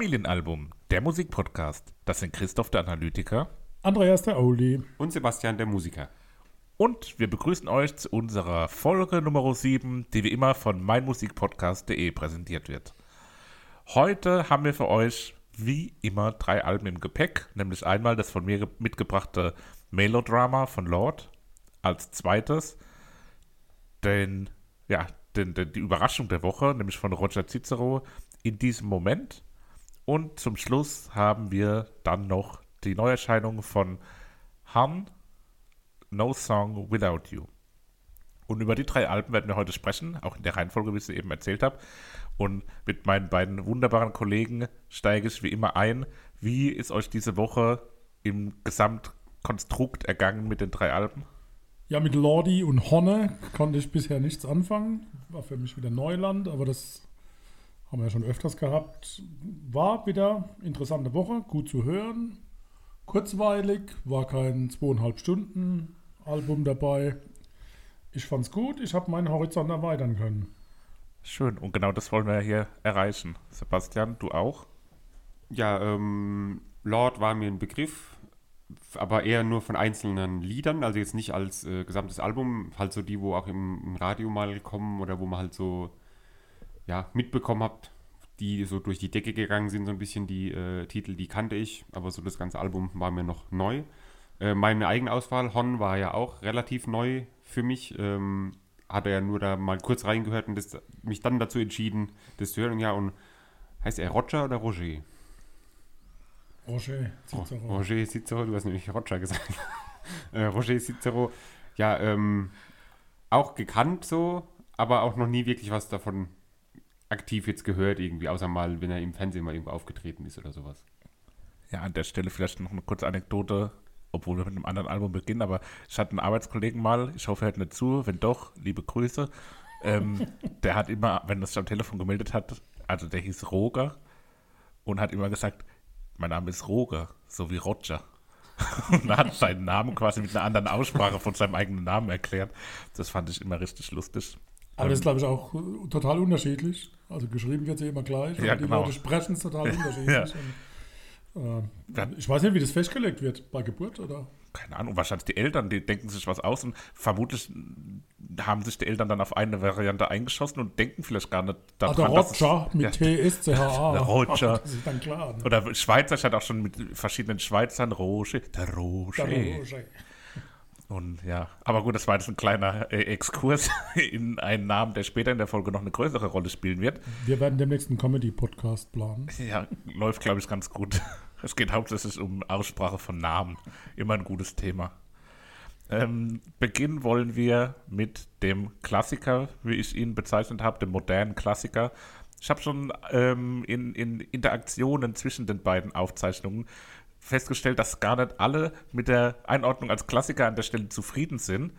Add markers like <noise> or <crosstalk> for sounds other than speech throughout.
Familienalbum, der Musikpodcast. Das sind Christoph der Analytiker Andreas der Oldie. Und Sebastian der Musiker. und wir begrüßen euch zu unserer Folge Nummer 7, die wie immer von meinmusikpodcast.de präsentiert wird. Heute haben wir für euch wie immer drei Alben im Gepäck, nämlich einmal das von mir ge- mitgebrachte Melodrama von Lord, als zweites den, ja, den, den, die Überraschung der Woche, nämlich von Roger Cicero in diesem Moment. Und zum Schluss haben wir dann noch die Neuerscheinung von Han, No Song Without You. Und über die drei Alben werden wir heute sprechen, auch in der Reihenfolge, wie ich es eben erzählt habe. Und mit meinen beiden wunderbaren Kollegen steige ich wie immer ein. Wie ist euch diese Woche im Gesamtkonstrukt ergangen mit den drei Alben? Ja, mit Lordi und Honne konnte ich bisher nichts anfangen. War für mich wieder Neuland, aber das haben wir ja schon öfters gehabt. War wieder interessante Woche, gut zu hören. Kurzweilig, war kein zweieinhalb Stunden Album dabei. Ich fand's gut, ich habe meinen Horizont erweitern können. Schön. Und genau das wollen wir hier erreichen. Sebastian, du auch? Ja, ähm, Lord war mir ein Begriff, aber eher nur von einzelnen Liedern, also jetzt nicht als äh, gesamtes Album, halt so die, wo auch im, im Radio mal kommen oder wo man halt so ja, mitbekommen hat, die so durch die Decke gegangen sind, so ein bisschen die äh, Titel, die kannte ich, aber so das ganze Album war mir noch neu. Äh, meine eigene Auswahl, Hon, war ja auch relativ neu für mich. Ähm, hatte ja nur da mal kurz reingehört und das, mich dann dazu entschieden, das zu hören. Ja, und heißt er Roger oder Roger? Roger, Oh, Cicero. Roger Cicero, du hast nämlich Roger gesagt. <laughs> äh, Roger Cicero, ja, ähm, auch gekannt so, aber auch noch nie wirklich was davon aktiv jetzt gehört irgendwie, außer mal, wenn er im Fernsehen mal irgendwo aufgetreten ist oder sowas. Ja, an der Stelle vielleicht noch eine kurze Anekdote, obwohl wir mit einem anderen Album beginnen, aber ich hatte einen Arbeitskollegen mal, ich hoffe, er hört nicht zu, wenn doch, liebe Grüße. Ähm, <laughs> der hat immer, wenn er sich am Telefon gemeldet hat, also der hieß Roger und hat immer gesagt, mein Name ist Roger, so wie Roger. <laughs> Und er hat seinen Namen quasi mit einer anderen Aussprache von seinem eigenen Namen erklärt. Das fand ich immer richtig lustig. Aber das ist, glaube ich, auch total unterschiedlich. Also geschrieben wird sie immer gleich, Ja, aber die genau. Leute sprechen es total <laughs> unterschiedlich. Und, äh, Ja. ich weiß nicht, wie das festgelegt wird, bei Geburt oder? keine Ahnung, wahrscheinlich die Eltern, die denken sich was aus und vermutlich haben sich die Eltern dann auf eine Variante eingeschossen und denken vielleicht gar nicht Ah, der dass es- Roger mit ja, T-S-C-H-A. <laughs> Der Roger. Das ist dann klar. Ne? Oder Schweizer, ich hatte auch schon mit verschiedenen Schweizern Roger, der Roger. Der Roger. Und ja, aber gut, das war jetzt ein kleiner äh, Exkurs <laughs> in einen Namen, der später in der Folge noch eine größere Rolle spielen wird. Wir werden demnächst einen Comedy-Podcast planen. Ja, läuft, glaube ich, ganz gut. <laughs> Es geht hauptsächlich um Aussprache von Namen. Immer ein gutes Thema. Ähm, beginnen wollen wir mit dem Klassiker, wie ich ihn bezeichnet habe, dem modernen Klassiker. Ich habe schon ähm, in, in Interaktionen zwischen den beiden Aufzeichnungen festgestellt, dass gar nicht alle mit der Einordnung als Klassiker an der Stelle zufrieden sind.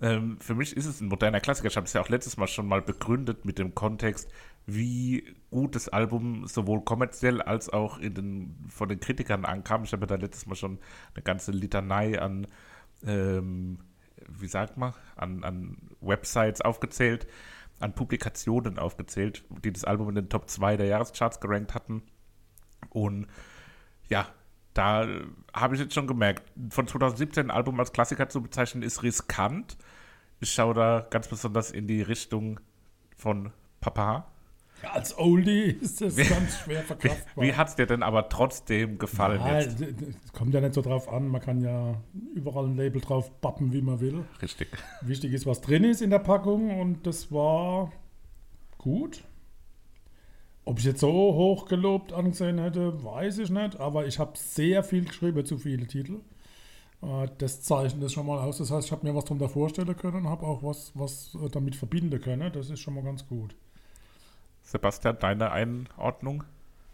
Ähm, für mich ist es ein moderner Klassiker. Ich habe es ja auch letztes Mal schon mal begründet mit dem Kontext, wie gut das Album sowohl kommerziell als auch den, von den Kritikern ankam. Ich habe ja da letztes Mal schon eine ganze Litanei an, ähm, wie sagt man, an, an Websites aufgezählt, an Publikationen aufgezählt, die das Album in den Top 2 der Jahrescharts gerankt hatten. Und ja, da äh, habe ich jetzt schon gemerkt, von 2017 ein Album als Klassiker zu bezeichnen, ist riskant. Ich schaue da ganz besonders in die Richtung von Papa. Ja, als Oldie ist das ganz schwer <laughs> Wie, verkraftbar. wie hat es dir denn aber trotzdem gefallen Ja, jetzt? kommt ja nicht so drauf an. Man kann ja überall ein Label drauf pappen, wie man will. Richtig. Wichtig ist, was drin ist in der Packung und das war gut. Ob ich jetzt so hoch gelobt angesehen hätte, weiß ich nicht, aber ich habe sehr viel geschrieben, zu viele Titel. Äh, Das zeichnet das schon mal aus. Das heißt, ich habe mir was darunter vorstellen können und habe auch was, was äh, damit verbinden können. Das ist schon mal ganz gut. Sebastian, deine Einordnung?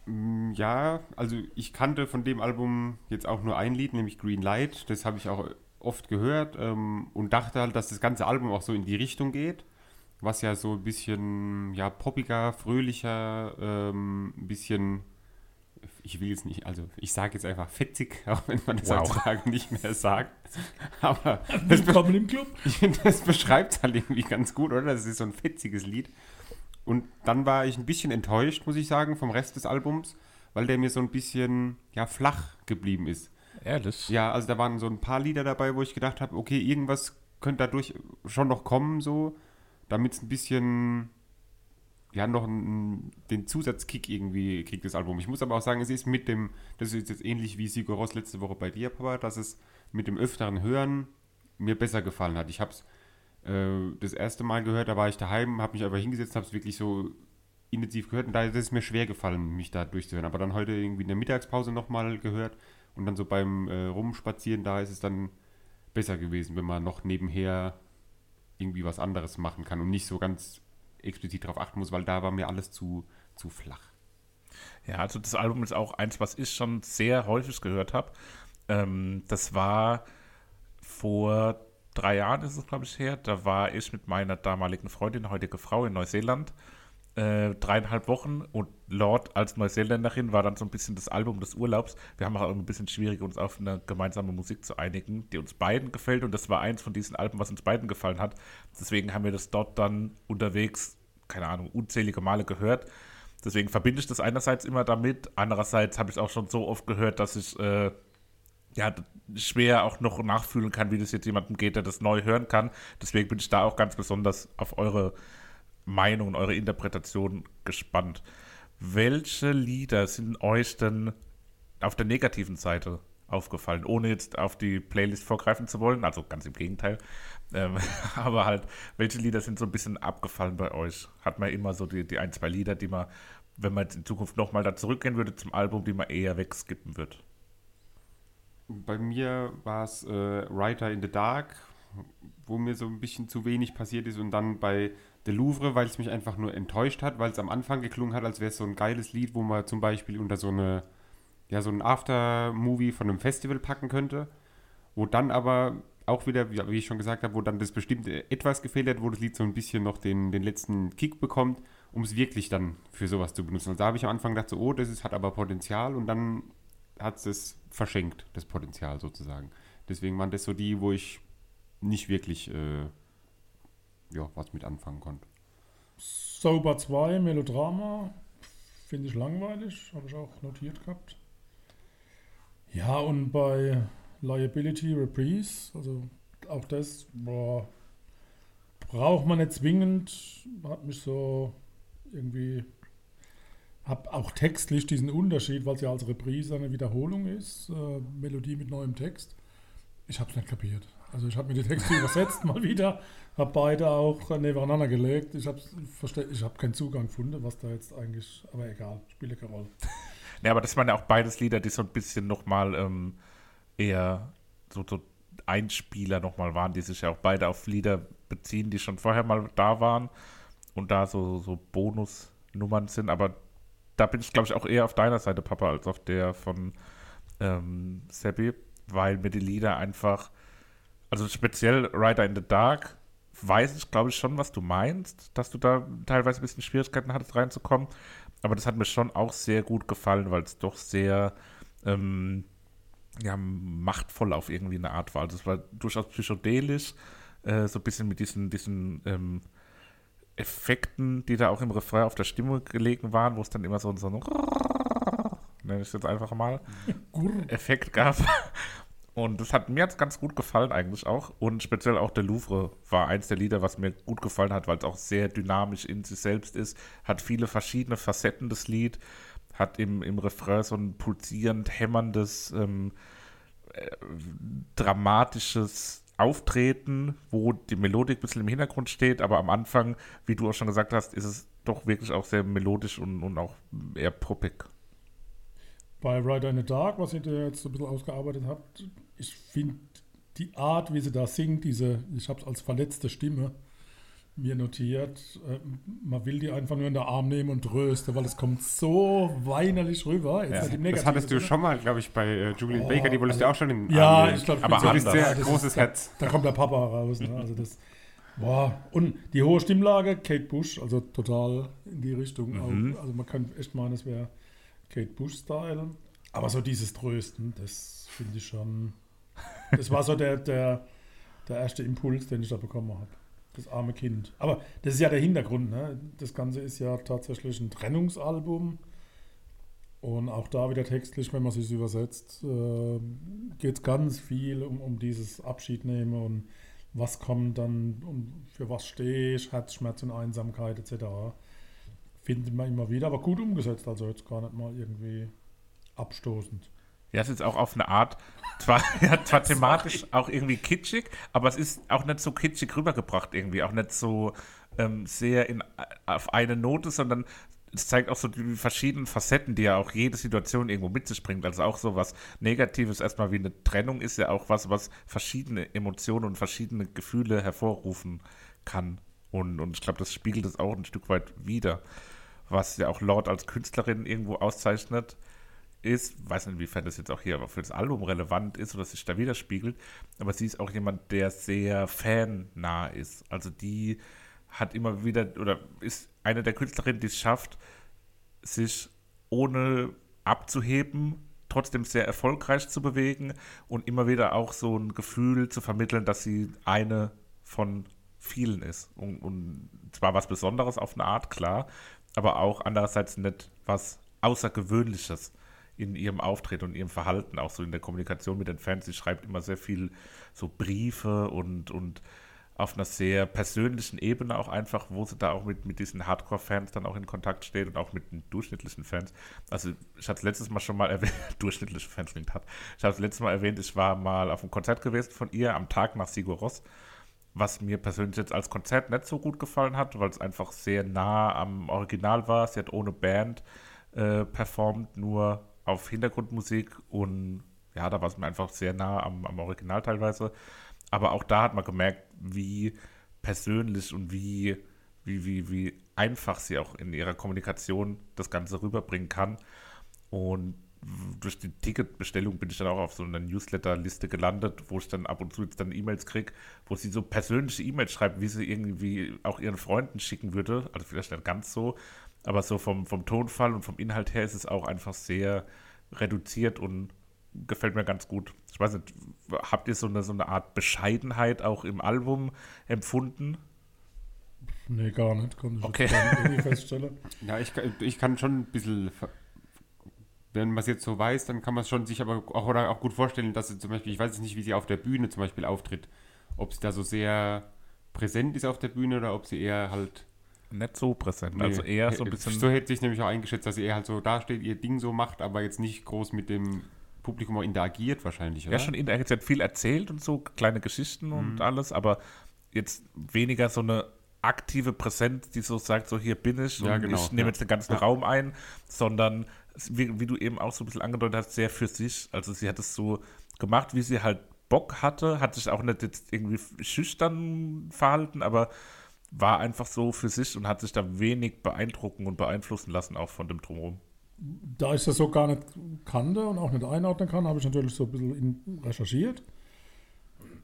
Mm, Ja, also ich kannte von dem Album jetzt auch nur ein Lied, nämlich Green Light. Das habe ich auch oft gehört ähm, und dachte halt, dass das ganze Album auch so in die Richtung geht. Was ja so ein bisschen ja, poppiger, fröhlicher, ähm, ein bisschen, ich will jetzt nicht, also ich sage jetzt einfach fetzig, <laughs> auch wenn man das Wow. heutzutage nicht mehr sagt. <laughs> Aber Willkommen im Club. <laughs> das beschreibt halt irgendwie ganz gut, oder? Das ist so ein fetziges Lied. Und dann war ich ein bisschen enttäuscht, muss ich sagen, vom Rest des Albums, weil der mir so ein bisschen ja, flach geblieben ist. Ehrlich? Ja, also da waren so ein paar Lieder dabei, wo ich gedacht habe, okay, irgendwas könnte dadurch schon noch kommen, so, damit es ein bisschen, ja, noch einen, den Zusatzkick irgendwie kriegt, das Album. Ich muss aber auch sagen, es ist mit dem, das ist jetzt ähnlich wie Sigur Ross letzte Woche bei dir, Papa, dass es mit dem öfteren Hören mir besser gefallen hat. Ich habe es äh, das erste Mal gehört, da war ich daheim, habe mich aber hingesetzt, habe es wirklich so intensiv gehört und da ist es mir schwer gefallen, mich da durchzuhören. Aber dann heute irgendwie in der Mittagspause nochmal gehört und dann so beim äh, Rumspazieren, da ist es dann besser gewesen, wenn man noch nebenher irgendwie was anderes machen kann und nicht so ganz explizit darauf achten muss, weil da war mir alles zu, zu flach. Ja, also das Album ist auch eins, was ich schon sehr häufig gehört habe. Ähm, das war vor drei Jahren, ist es glaube ich her, da war ich mit meiner damaligen Freundin, heutige Frau in Neuseeland äh, dreieinhalb Wochen und Lord als Neuseeländerin war dann so ein bisschen das Album des Urlaubs. Wir haben auch ein bisschen schwierig, uns auf eine gemeinsame Musik zu einigen, die uns beiden gefällt und das war eins von diesen Alben, was uns beiden gefallen hat. Deswegen haben wir das dort dann unterwegs, keine Ahnung, unzählige Male gehört. Deswegen verbinde ich das einerseits immer damit, andererseits habe ich es auch schon so oft gehört, dass ich äh, ja, schwer auch noch nachfühlen kann, wie das jetzt jemandem geht, der das neu hören kann. Deswegen bin ich da auch ganz besonders auf eure Meinung und eure Interpretation gespannt. Welche Lieder sind euch denn auf der negativen Seite aufgefallen, ohne jetzt auf die Playlist vorgreifen zu wollen? Also ganz im Gegenteil. Ähm, <laughs> aber halt, welche Lieder sind so ein bisschen abgefallen bei euch? Hat man immer so die, die ein, zwei Lieder, die man, wenn man in Zukunft nochmal da zurückgehen würde zum Album, die man eher wegskippen wird? Bei mir war es äh, Writer in the Dark, wo mir so ein bisschen zu wenig passiert ist und dann bei The Louvre, weil es mich einfach nur enttäuscht hat, weil es am Anfang geklungen hat, als wäre es so ein geiles Lied, wo man zum Beispiel unter so eine, ja, so ein After-Movie von einem Festival packen könnte, wo dann aber auch wieder, wie ich schon gesagt habe, wo dann das bestimmte etwas gefehlt hat, wo das Lied so ein bisschen noch den, den letzten Kick bekommt, um es wirklich dann für sowas zu benutzen. Und da habe ich am Anfang gedacht, so, oh, das ist, hat aber Potenzial und dann hat es verschenkt, das Potenzial sozusagen. Deswegen waren das so die, wo ich nicht wirklich äh, ja, was mit anfangen konnte. Sober 2, Melodrama, finde ich langweilig, habe ich auch notiert gehabt. Ja, und bei Liability Reprise, also auch das, boah, braucht man nicht zwingend, hat mich so irgendwie, habe auch textlich diesen Unterschied, weil es ja als Reprise eine Wiederholung ist, äh, Melodie mit neuem Text. Ich habe es nicht kapiert. Also ich habe mir die Texte <laughs> übersetzt mal wieder, habe beide auch nebeneinander gelegt. Ich habe ich hab keinen Zugang gefunden, was da jetzt eigentlich, aber egal, spielt keine Rolle. <laughs> Ja, aber das waren ja auch beides Lieder, die so ein bisschen nochmal ähm, eher so, so Einspieler nochmal waren, die sich ja auch beide auf Lieder beziehen, die schon vorher mal da waren und da so, so Bonusnummern sind. Aber da bin ich, glaube ich, auch eher auf deiner Seite, Papa, als auf der von ähm, Seppi, weil mir die Lieder einfach also speziell Rider in the Dark, weiß ich, glaube ich, schon, was du meinst, dass du da teilweise ein bisschen Schwierigkeiten hattest, reinzukommen. Aber das hat mir schon auch sehr gut gefallen, weil es doch sehr ähm, ja, machtvoll auf irgendwie eine Art war. Also es war durchaus psychedelisch, äh, so ein bisschen mit diesen, diesen ähm, Effekten, die da auch im Refrain auf der Stimme gelegen waren, wo es dann immer so, so ein nenne ich es jetzt einfach mal, Effekt gab. Und das hat mir jetzt ganz gut gefallen eigentlich auch. Und speziell auch der Louvre war eins der Lieder, was mir gut gefallen hat, weil es auch sehr dynamisch in sich selbst ist. Hat viele verschiedene Facetten, das Lied. Hat im, im Refrain so ein pulsierend, hämmerndes, ähm, äh, dramatisches Auftreten, wo die Melodik ein bisschen im Hintergrund steht. Aber am Anfang, wie du auch schon gesagt hast, ist es doch wirklich auch sehr melodisch und, und auch eher poppig. Bei Rider in the Dark, was ihr jetzt so ein bisschen ausgearbeitet habt, ich finde die Art, wie sie da singt, diese, ich habe es als verletzte Stimme mir notiert, äh, man will die einfach nur in den Arm nehmen und trösten, weil es kommt so weinerlich rüber. Ja. das hattest du schon mal, glaube ich, bei äh, Julian oh, Baker, die wolltest du also, auch schon in den Ja, Arm ich glaube, aber so anders. sehr großes Herz. Da, da, kommt der Papa raus. Ne? Also das, boah. Und die hohe Stimmlage, Kate Bush, also total in die Richtung. Mhm. Also man kann echt meinen, es wäre Kate Bush-Style. Aber so dieses Trösten, das finde ich schon das war so der, der, der erste Impuls, den ich da bekommen habe. Das arme Kind. Aber das ist ja der Hintergrund. Ne? Das Ganze ist ja tatsächlich ein Trennungsalbum. Und auch da wieder textlich, wenn man sich übersetzt, äh, geht es ganz viel um, um dieses Abschied nehmen und was kommt dann und für was stehe ich, Herzschmerz und Einsamkeit etc. Findet man immer wieder, aber gut umgesetzt, also jetzt gar nicht mal irgendwie abstoßend. Ja, es ist auch auf eine Art, zwar, <laughs> ja, zwar thematisch auch irgendwie kitschig, aber es ist auch nicht so kitschig rübergebracht irgendwie, auch nicht so ähm, sehr in, auf eine Note, sondern es zeigt auch so die verschiedenen Facetten, die ja auch jede Situation irgendwo mit sich bringt. Also auch so was Negatives erstmal wie eine Trennung ist ja auch was, was verschiedene Emotionen und verschiedene Gefühle hervorrufen kann. Und, und ich glaube, das spiegelt es auch ein Stück weit wider. Was ja auch Lord als Künstlerin irgendwo auszeichnet, ist, weiß nicht, inwiefern das jetzt auch hier für das Album relevant ist oder sich da widerspiegelt, aber sie ist auch jemand, der sehr fannah ist. Also die hat immer wieder oder ist eine der Künstlerinnen, die es schafft, sich ohne abzuheben, trotzdem sehr erfolgreich zu bewegen und immer wieder auch so ein Gefühl zu vermitteln, dass sie eine von vielen ist. Und, und zwar was Besonderes auf eine Art, klar, aber auch andererseits nicht was Außergewöhnliches in ihrem Auftreten und ihrem Verhalten, auch so in der Kommunikation mit den Fans. Sie schreibt immer sehr viel so Briefe und, und auf einer sehr persönlichen Ebene auch einfach, wo sie da auch mit, mit diesen Hardcore-Fans dann auch in Kontakt steht und auch mit den durchschnittlichen Fans. Also ich hatte es letztes Mal schon mal erwähnt, <laughs> durchschnittliche Fans klingt hart. Ich habe es letztes Mal erwähnt, ich war mal auf einem Konzert gewesen von ihr am Tag nach Sigur Ross, was mir persönlich jetzt als Konzert nicht so gut gefallen hat, weil es einfach sehr nah am Original war. Sie hat ohne Band äh, performt, nur auf Hintergrundmusik und ja, da war es mir einfach sehr nah am, am Original teilweise. Aber auch da hat man gemerkt, wie persönlich und wie, wie, wie, wie einfach sie auch in ihrer Kommunikation das Ganze rüberbringen kann. Und durch die Ticketbestellung bin ich dann auch auf so einer Newsletter-Liste gelandet, wo ich dann ab und zu jetzt dann E-Mails kriege, wo sie so persönliche E-Mails schreibt, wie sie irgendwie auch ihren Freunden schicken würde. Also vielleicht nicht ganz so, aber so vom, vom Tonfall und vom Inhalt her ist es auch einfach sehr reduziert und gefällt mir ganz gut. Ich weiß nicht, habt ihr so eine, so eine Art Bescheidenheit auch im Album empfunden? Nee, gar nicht. Konnte ich okay. feststellen. <laughs> Ja, ich, ich kann schon ein bisschen, wenn man es jetzt so weiß, dann kann man es schon sich aber auch, oder auch gut vorstellen, dass sie zum Beispiel, ich weiß jetzt nicht, wie sie auf der Bühne zum Beispiel auftritt, ob sie da so sehr präsent ist auf der Bühne oder ob sie eher halt nicht so präsent. Nee, also eher so ein bisschen. So hätte sich nämlich auch eingeschätzt, dass sie eher halt so dasteht, ihr Ding so macht, aber jetzt nicht groß mit dem Publikum auch interagiert wahrscheinlich, oder? Ja, schon interagiert. Sie hat viel erzählt und so, kleine Geschichten und mhm. alles, aber jetzt weniger so eine aktive Präsenz, die so sagt, so hier bin ich ja, und genau, ich nehme ja. jetzt den ganzen ja. Raum ein, sondern wie, wie, du eben auch so ein bisschen angedeutet hast, sehr für sich. Also sie hat es so gemacht, wie sie halt Bock hatte, hat sich auch nicht jetzt irgendwie schüchtern verhalten, aber war einfach so für sich und hat sich da wenig beeindrucken und beeinflussen lassen, auch von dem Drumherum da ich das so gar nicht kannte und auch nicht einordnen kann, habe ich natürlich so ein bisschen recherchiert.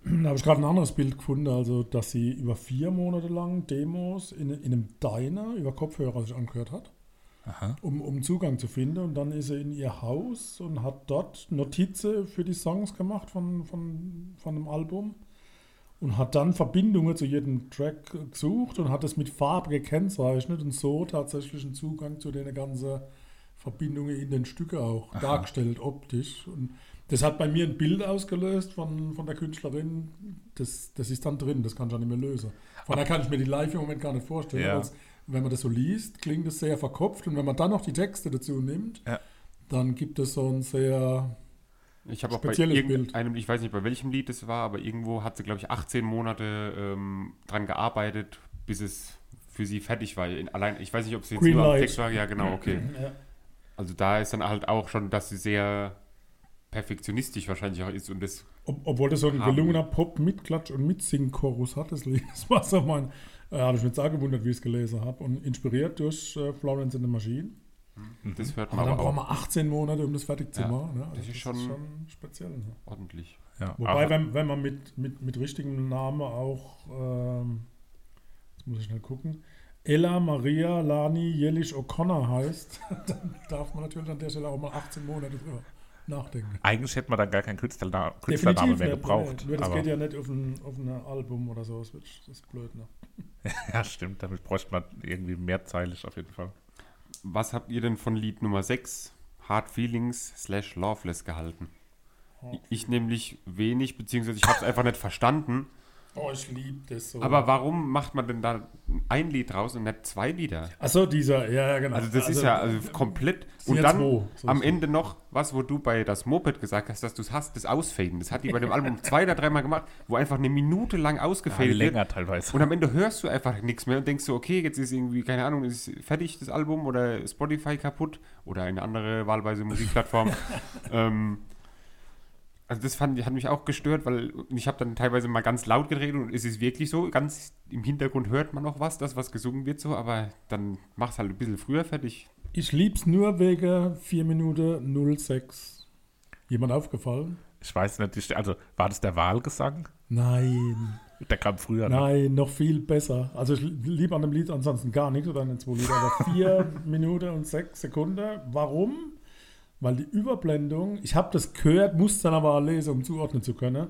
Da habe ich gerade ein anderes Bild gefunden, also dass sie über vier Monate lang Demos in, in einem Diner über Kopfhörer sich angehört hat, um, um Zugang zu finden. Und dann ist sie in ihr Haus und hat dort Notizen für die Songs gemacht von, von, von dem Album und hat dann Verbindungen zu jedem Track gesucht und hat es mit Farbe gekennzeichnet und so tatsächlich einen Zugang zu den ganzen Verbindungen in den Stücken auch Aha. dargestellt, optisch. Und das hat bei mir ein Bild ausgelöst von, von der Künstlerin. Das, das ist dann drin, das kann ich auch nicht mehr lösen. Von daher kann ich mir die live im Moment gar nicht vorstellen. Ja. Als, wenn man das so liest, klingt es sehr verkopft. Und wenn man dann noch die Texte dazu nimmt, ja. dann gibt es so ein sehr ich habe auch bei irgendeinem, ich weiß nicht bei welchem Lied es war, aber irgendwo hat sie, glaube ich, 18 Monate ähm, dran gearbeitet, bis es für sie fertig war. In, allein, ich weiß nicht, ob es jetzt Green nur am Text war. Ja, genau, okay. Ja. Also da ist dann halt auch schon, dass sie sehr perfektionistisch wahrscheinlich auch ist und das. Ob, obwohl das so ein gelungener Pop mit Klatsch und mit Sing-Chorus hat, das, <laughs> das war so mein. Äh, habe ich mich auch gewundert, wie ich es gelesen habe. Und inspiriert durch äh, Florence in the Machine. Mhm. Das hört man aber, aber dann brauchen wir 18 Monate, um das fertig zu ja, machen. Ne? Also das, ist, schon ist schon speziell. Ne? Ordentlich. Ja, Wobei, wenn, wenn man mit, mit, mit richtigem Namen auch, ähm, jetzt muss ich schnell gucken, Ella Maria Lani Jellisch O'Connor heißt, <laughs> dann darf man natürlich an der Stelle auch mal 18 Monate drüber nachdenken. Eigentlich hätte man dann gar keinen Künstlername, Künstlername mehr gebraucht. Nur das geht ja nicht auf ein, auf ein Album oder so, das ist blöd, ne? <laughs> ja, stimmt, damit bräuchte man irgendwie mehrzeilig auf jeden Fall. Was habt ihr denn von Lied Nummer 6, Hard Feelings slash Loveless gehalten. Ich nämlich wenig, beziehungsweise ich habe es einfach nicht verstanden. Oh, ich liebe das so. Aber warum macht man denn da ein Lied raus und nicht zwei Lieder? Achso, dieser, ja, ja, genau. Also das ist ja also komplett. Und ja dann so am Ende noch was, wo du bei das Moped gesagt hast, dass du es hast, das Ausfaden. Das hat die bei dem Album <laughs> zwei oder dreimal gemacht, wo einfach eine Minute lang Ja, ausgefadet länger wird. teilweise. Und am Ende hörst du einfach nichts mehr und denkst so, okay, jetzt ist irgendwie, keine Ahnung, ist fertig das Album oder Spotify kaputt oder eine andere wahlweise Musikplattform. <laughs> ähm, also das fand, hat mich auch gestört, weil ich habe dann teilweise mal ganz laut geredet und es ist wirklich so, ganz im Hintergrund hört man noch was, das was gesungen wird so, aber dann mach's halt ein bisschen früher fertig. Ich lieb's nur wegen 4 Minuten 06. Jemand aufgefallen? Ich weiß nicht, ich- also war das der Wahlgesang? Nein, Der kam früher. ne? nein, noch viel besser. Also ich liebe an dem Lied ansonsten gar nichts oder an den zwei Lieder, aber 4 <laughs> Minuten und 6 Sekunden. Warum? Weil die Überblendung, ich habe das gehört, musste dann aber lesen, um zuordnen zu können.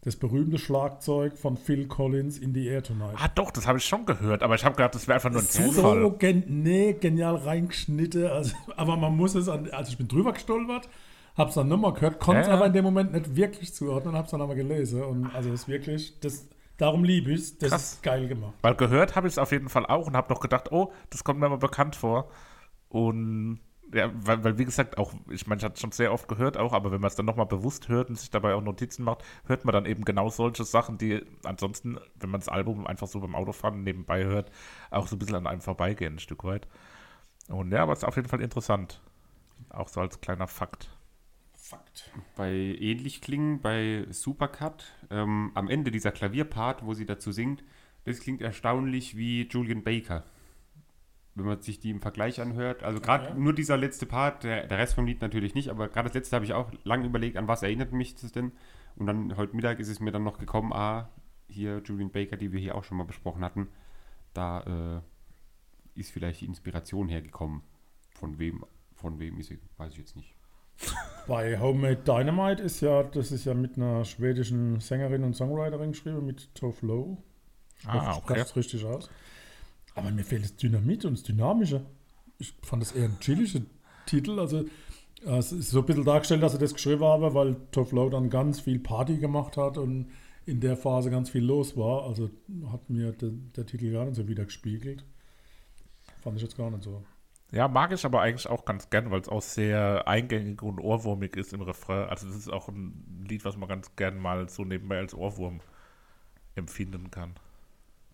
Das berühmte Schlagzeug von Phil Collins in the Air Tonight. Ah, doch, das habe ich schon gehört, aber ich habe gedacht, das wäre einfach nur ein so Zufall. gen nee, genial reingeschnitten. Also, <laughs> aber man muss es, an, also ich bin drüber gestolpert, hab's dann nochmal gehört, konnte es ja. aber in dem Moment nicht wirklich zuordnen, hab's dann aber gelesen. Und also es ist wirklich, das, darum liebe ich das Krass. ist geil gemacht. Weil gehört habe ich es auf jeden Fall auch und habe noch gedacht, oh, das kommt mir mal bekannt vor. Und ja, weil, weil wie gesagt, auch, ich meine, ich hatte es schon sehr oft gehört auch, aber wenn man es dann nochmal bewusst hört und sich dabei auch Notizen macht, hört man dann eben genau solche Sachen, die ansonsten, wenn man das Album einfach so beim Autofahren nebenbei hört, auch so ein bisschen an einem vorbeigehen, ein Stück weit. Und ja, aber es ist auf jeden Fall interessant. Auch so als kleiner Fakt. Fakt. Bei ähnlich klingen, bei Supercut, ähm, am Ende dieser Klavierpart, wo sie dazu singt, das klingt erstaunlich wie Julian Baker. Wenn man sich die im Vergleich anhört. Also gerade Okay. nur dieser letzte Part, der, der Rest vom Lied natürlich nicht, aber gerade das letzte habe ich auch lange überlegt, an was erinnert mich das denn? Und dann heute Mittag ist es mir dann noch gekommen, ah, hier Julian Baker, die wir hier auch schon mal besprochen hatten, da äh, ist vielleicht die Inspiration hergekommen. Von wem, von wem ist sie, weiß ich jetzt nicht. <laughs> Bei Homemade Dynamite ist ja, das ist ja mit einer schwedischen Sängerin und Songwriterin geschrieben, mit Tove Lo. Ich hoffe, Ah, ich okay. es richtig aus. Aber mir fehlt das Dynamit und das Dynamische. Ich fand das eher ein chilliger Titel. Also es ist so ein bisschen dargestellt, dass ich das geschrieben habe, weil Tove Lo dann ganz viel Party gemacht hat und in der Phase ganz viel los war. Also hat mir der, der Titel gar nicht so wieder gespiegelt. Fand ich jetzt gar nicht so. Ja, mag ich aber eigentlich auch ganz gern, weil es auch sehr eingängig und ohrwurmig ist im Refrain. Also das ist auch ein Lied, was man ganz gern mal so nebenbei als Ohrwurm empfinden kann.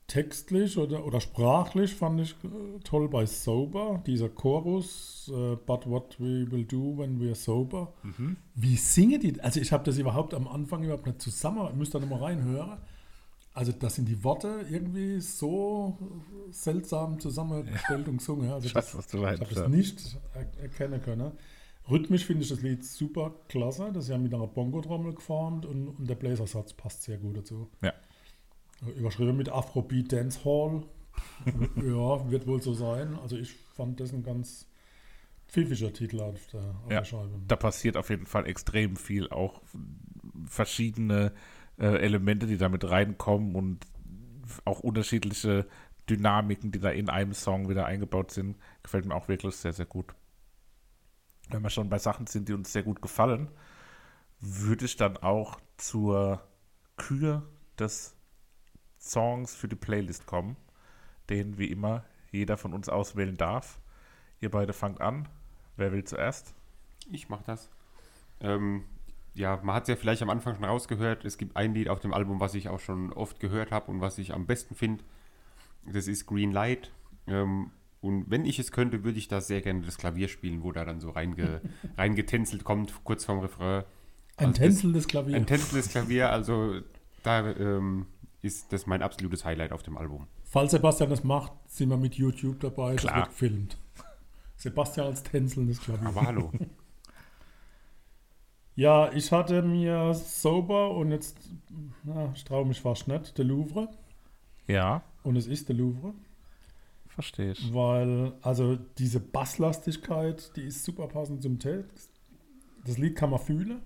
Textlich oder, oder sprachlich fand ich äh, toll bei Sober, dieser Chorus, äh, But what we will do when we're sober. Wie singen die? Also ich habe das überhaupt am Anfang überhaupt nicht zusammen, ich müsste da nochmal reinhören. Also das sind die Worte irgendwie so seltsam zusammengestellt und gesungen. Also Ich weiß, was du ich meinst. habe ja. das nicht er erkennen können. Rhythmisch finde ich das Lied super klasse. Das ist ja mit einer Bongo-Trommel geformt und, und der Bläsersatz passt sehr gut dazu. Ja. Überschrieben mit Afrobeat Dance Hall. <laughs> ja, wird wohl so sein. Also ich fand das ein ganz pfiffiger Titel auf der, auf Ja, der Scheibe. Da passiert auf jeden Fall extrem viel, auch verschiedene äh, Elemente, die da mit reinkommen und auch unterschiedliche Dynamiken, die da in einem Song wieder eingebaut sind, gefällt mir auch wirklich sehr, sehr gut. Wenn wir schon bei Sachen sind, die uns sehr gut gefallen, würde ich dann auch zur Kür des Songs für die Playlist kommen, den wie immer jeder von uns auswählen darf. Ihr beide fangt an. Wer will zuerst? Ich mach das. Ähm, ja, man hat es ja vielleicht am Anfang schon rausgehört. Es gibt ein Lied auf dem Album, was ich auch schon oft gehört habe und was ich am besten finde. Das ist Green Light. Ähm, und wenn ich es könnte, würde ich da sehr gerne das Klavier spielen, wo da dann so reinge, <laughs> reingetänzelt kommt, kurz vorm Refrain. Ein Also tänzelndes Klavier. Ein tänzelndes Klavier, also da ähm, ist das mein absolutes Highlight auf dem Album. Falls Sebastian das macht, sind wir mit YouTube dabei. Das Klar. wird gefilmt. <laughs> Sebastian als tänzelndes Klavier. Aber hallo. <laughs> Ja, ich hatte mir Sober und jetzt, na, ich traue mich fast nicht, der Louvre. Ja, Und es ist der Louvre. verstehe ich. Weil, also diese Basslastigkeit, die ist super passend zum Text. Das Lied kann man fühlen.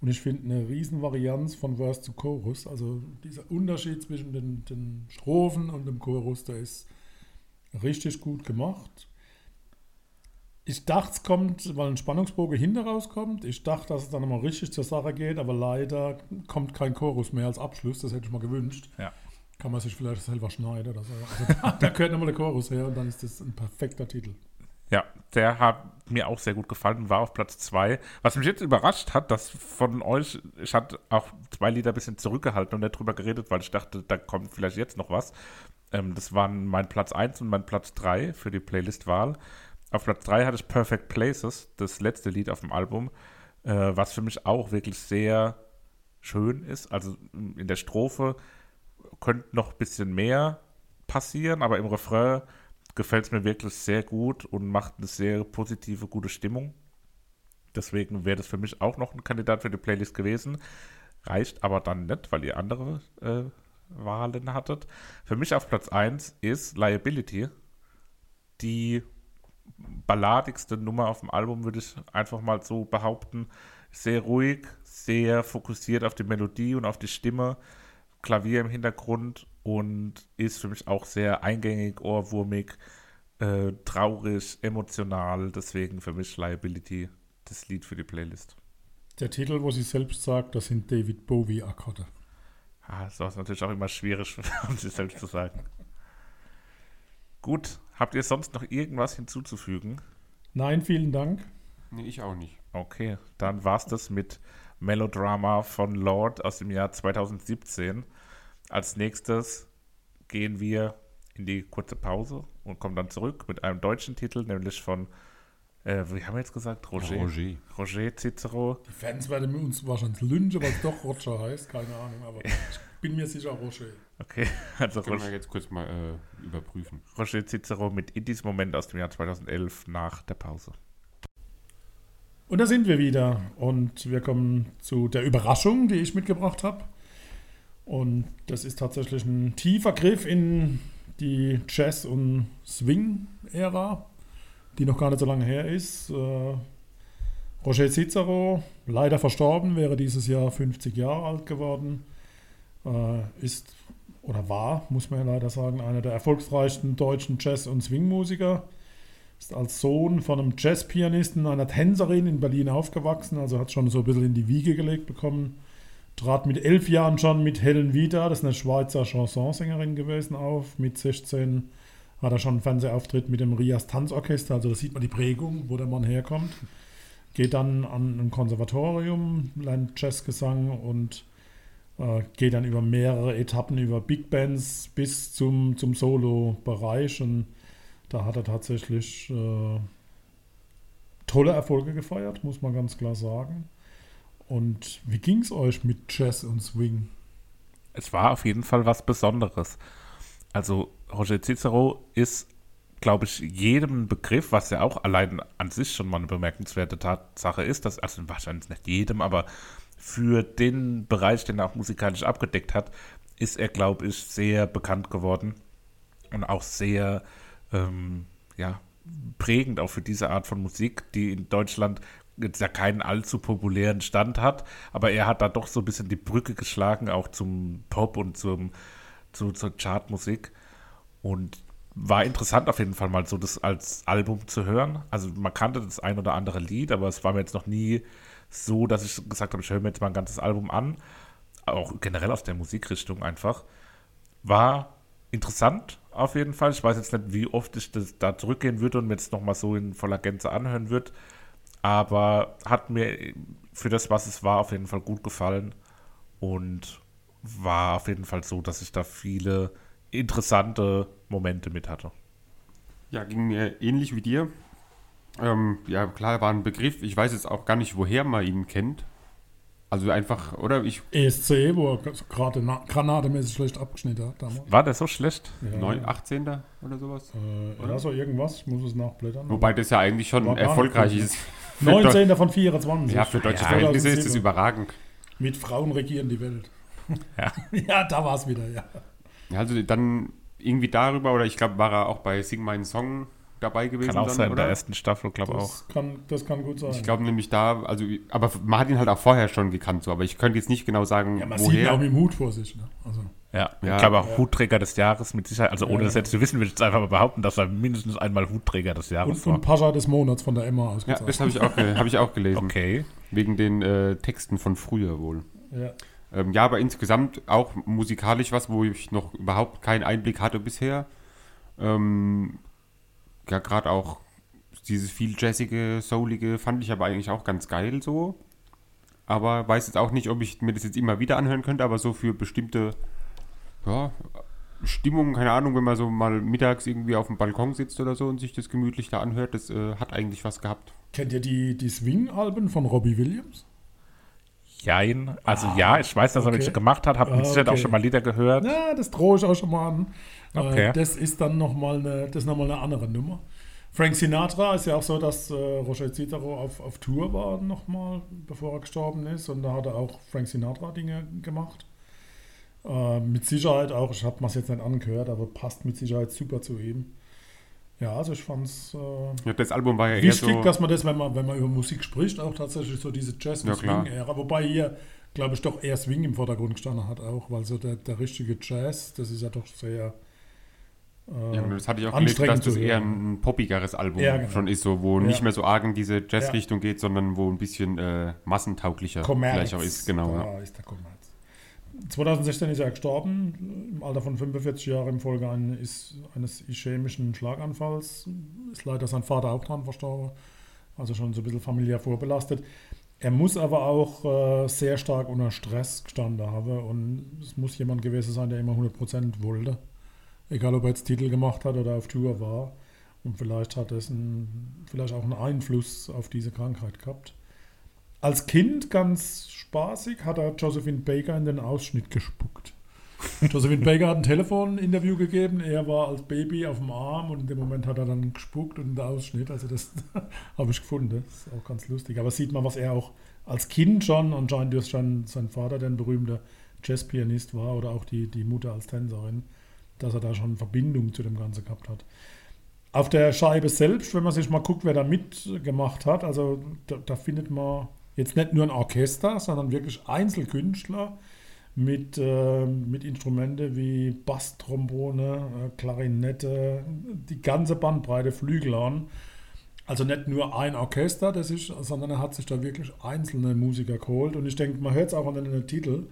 Und ich finde eine riesen Varianz von Verse zu Chorus. Also dieser Unterschied zwischen den, den Strophen und dem Chorus, der ist richtig gut gemacht. Ich dachte, es kommt, weil ein Spannungsbogen hinter rauskommt. Ich dachte, dass es dann nochmal richtig zur Sache geht, aber leider kommt kein Chorus mehr als Abschluss. Das hätte ich mal gewünscht. Ja. Kann man sich vielleicht selber schneiden oder so. Also da, <laughs> da gehört nochmal der Chorus her und dann ist das ein perfekter Titel. Ja, der hat mir auch sehr gut gefallen war auf Platz 2. Was mich jetzt überrascht hat, dass von euch, ich hatte auch zwei Lieder ein bisschen zurückgehalten und nicht drüber geredet, weil ich dachte, da kommt vielleicht jetzt noch was. Ähm, das waren mein Platz 1 und mein Platz 3 für die Playlist-Wahl. Auf Platz 3 hatte ich Perfect Places, das letzte Lied auf dem Album, äh, was für mich auch wirklich sehr schön ist. Also in der Strophe könnte noch ein bisschen mehr passieren, aber im Refrain gefällt es mir wirklich sehr gut und macht eine sehr positive, gute Stimmung. Deswegen wäre das für mich auch noch ein Kandidat für die Playlist gewesen. Reicht aber dann nicht, weil ihr andere äh, Wahlen hattet. Für mich auf Platz 1 ist Liability. Die balladigste Nummer auf dem Album, würde ich einfach mal so behaupten. Sehr ruhig, sehr fokussiert auf die Melodie und auf die Stimme. Klavier im Hintergrund und ist für mich auch sehr eingängig, ohrwurmig, äh, traurig, emotional. Deswegen für mich Liability das Lied für die Playlist. Der Titel, wo sie selbst sagt, das sind David Bowie-Akkorde. Ah, das ist natürlich auch immer schwierig, <laughs> um sich selbst zu sagen. Gut, habt ihr sonst noch irgendwas hinzuzufügen? Nein, vielen Dank. Nee, ich auch nicht. Okay, dann war's das mit Melodrama von Lord aus dem Jahr 2017. Als nächstes gehen wir in die kurze Pause und kommen dann zurück mit einem deutschen Titel, nämlich von, äh, wie haben wir jetzt gesagt? Roger. Roger. Roger Cicero. Die Fans werden uns wahrscheinlich lynchen, weil es doch Roger heißt. Keine Ahnung, aber ich bin mir sicher Roger. Okay, <laughs> also Können wir jetzt kurz mal äh, überprüfen. Roger Cicero mit In diesem Moment aus dem Jahr 2011 nach der Pause. Und da sind wir wieder. Und wir kommen zu der Überraschung, die ich mitgebracht habe. Und das ist tatsächlich ein tiefer Griff in die Jazz- und Swing-Ära, die noch gar nicht so lange her ist. Äh, Roger Cicero, leider verstorben, wäre dieses Jahr 50 Jahre alt geworden, äh, ist oder war, muss man ja leider sagen, einer der erfolgreichsten deutschen Jazz- und Swing-Musiker. Ist als Sohn von einem Jazzpianisten, einer Tänzerin in Berlin aufgewachsen, also hat schon so ein bisschen in die Wiege gelegt bekommen. Trat mit elf Jahren schon mit Helen Vida, das ist eine Schweizer Chansonsängerin gewesen, auf. Mit 16 hat er schon einen Fernsehauftritt mit dem Rias Tanzorchester, also da sieht man die Prägung, wo der Mann herkommt. Geht dann an ein Konservatorium, lernt Jazzgesang und äh, geht dann über mehrere Etappen, über Big Bands bis zum, zum Solo-Bereich und da hat er tatsächlich äh, tolle Erfolge gefeiert, muss man ganz klar sagen. Und wie ging es euch mit Jazz und Swing? Es war auf jeden Fall was Besonderes. Also Roger Cicero ist, glaube ich, jedem Begriff, was ja auch allein an sich schon mal eine bemerkenswerte Tatsache ist, dass, also wahrscheinlich nicht jedem, aber für den Bereich, den er auch musikalisch abgedeckt hat, ist er, glaube ich, sehr bekannt geworden und auch sehr, ähm, ja, prägend auch für diese Art von Musik, die in Deutschland jetzt ja keinen allzu populären Stand hat, aber er hat da doch so ein bisschen die Brücke geschlagen, auch zum Pop und zum, zu, zur Chartmusik. Und war interessant auf jeden Fall mal so das als Album zu hören. Also man kannte das ein oder andere Lied, aber es war mir jetzt noch nie so, dass ich gesagt habe, ich höre mir jetzt mal ein ganzes Album an. Auch generell aus der Musikrichtung einfach. War interessant auf jeden Fall. Ich weiß jetzt nicht, wie oft ich das da zurückgehen würde und mir jetzt nochmal so in voller Gänze anhören würde. Aber hat mir für das, was es war, auf jeden Fall gut gefallen. Und war auf jeden Fall so, dass ich da viele interessante Momente mit hatte. Ja, ging mir ähnlich wie dir. Ähm, ja, klar, war ein Begriff. Ich weiß jetzt auch gar nicht, woher man ihn kennt. Also einfach, oder? Ich, ESC, wo er gerade na- granatemäßig schlecht abgeschnitten hat damals. War der so schlecht? Ja, 9, 18. oder sowas. Äh, ja, so irgendwas. Ich muss es nachblättern. Wobei das ja eigentlich schon erfolgreich ist. 19. von 24. Ja, für deutsche Ja, Verhältnisse ist das 2007. überragend. Mit Frauen regieren die Welt. <laughs> Ja. <laughs> ja, da war es wieder, ja. Ja, Also dann irgendwie darüber, oder ich glaube, war er auch bei Sing meinen Song dabei gewesen. Kann auch dann, sein, in oder? der ersten Staffel, glaube auch. Das kann, das kann gut sein. Ich glaube nämlich da, also, aber man hat ihn halt auch vorher schon gekannt, so, aber ich könnte jetzt nicht genau sagen, ja, man sieht ihn auch woher. mit dem Hut vor sich. Ne? Also, Ja, Ja. ich glaube auch Ja. Hutträger des Jahres mit Sicherheit. Also ohne Ja. das jetzt zu wissen, würde ich jetzt einfach mal behaupten, dass er mindestens einmal Hutträger des Jahres Und, und war. Pascha des Monats von der Emma Ja, ausgezeichnet. das habe ich, auch hab ich auch gelesen. Okay. Wegen den äh, Texten von früher wohl. Ja. Ähm, ja, aber insgesamt auch musikalisch was, wo ich noch überhaupt keinen Einblick hatte bisher. Ähm, ja, gerade auch dieses viel jazzige, soulige fand ich aber eigentlich auch ganz geil so. Aber weiß jetzt auch nicht, ob ich mir das jetzt immer wieder anhören könnte, aber so für bestimmte ja, Stimmungen, keine Ahnung, wenn man so mal mittags irgendwie auf dem Balkon sitzt oder so und sich das gemütlich da anhört, das äh, hat eigentlich was gehabt. Kennt ihr die, die Swing-Alben von Robbie Williams? Jein. Also ja, ich weiß, dass er okay. welche gemacht hat, habe Ah, mit Sicherheit auch okay. schon mal Lieder gehört. Ja, das drohe ich auch schon mal an. Okay. Äh, das ist dann nochmal eine, das ist noch mal eine andere Nummer. Frank Sinatra ist ja auch so, dass äh, Roger Cicero auf, auf Tour war nochmal, bevor er gestorben ist. Und da hat er auch Frank Sinatra Dinge gemacht. Äh, mit Sicherheit auch, ich habe mir es jetzt nicht angehört, aber passt mit Sicherheit super zu ihm. Ja, also ich fand es äh, Ja, das Album war ja eher wichtig, so. dass man das, wenn man, wenn man über Musik spricht, auch tatsächlich so diese Jazz- und Ja. Swing-Ära. Wobei hier, glaube ich, doch eher Swing im Vordergrund gestanden hat auch, weil so der, der richtige Jazz, das ist ja doch sehr äh, Ja, das hatte ich auch gelesen, dass das eher ein poppigeres Album Ja, genau. schon ist, so, wo nicht mehr so arg in diese Jazz-Richtung geht, sondern wo ein bisschen äh, massentauglicher Commerz. vielleicht auch ist. Genau, da ja. ist der Commerz. 2016 ist er gestorben, im Alter von 45 Jahren im Folge eines, eines ischämischen Schlaganfalls. Ist leider sein Vater auch dran verstorben, also schon so ein bisschen familiär vorbelastet. Er muss aber auch äh, sehr stark unter Stress gestanden haben und es muss jemand gewesen sein, der immer 100% wollte. Egal, ob er jetzt Titel gemacht hat oder auf Tour war. Und vielleicht hat es einen, vielleicht auch einen Einfluss auf diese Krankheit gehabt. Als Kind ganz spaßig hat er Josephine Baker in den Ausschnitt gespuckt. <laughs> Josephine Baker hat ein Telefoninterview gegeben. Er war als Baby auf dem Arm und in dem Moment hat er dann gespuckt und den Ausschnitt. Also das <laughs> habe ich gefunden. Das ist auch ganz lustig. Aber sieht man, was er auch als Kind schon, anscheinend durch sein, sein Vater, der ein berühmter Jazzpianist war, oder auch die, die Mutter als Tänzerin, dass er da schon Verbindung zu dem Ganzen gehabt hat. Auf der Scheibe selbst, wenn man sich mal guckt, wer da mitgemacht hat, also da, da findet man jetzt nicht nur ein Orchester, sondern wirklich Einzelkünstler mit, äh, mit Instrumente wie Basstrombone, äh, Klarinette, die ganze Bandbreite Flügel an. Also nicht nur ein Orchester, das ist, sondern er hat sich da wirklich einzelne Musiker geholt. Und ich denke, man hört es auch an den Titel.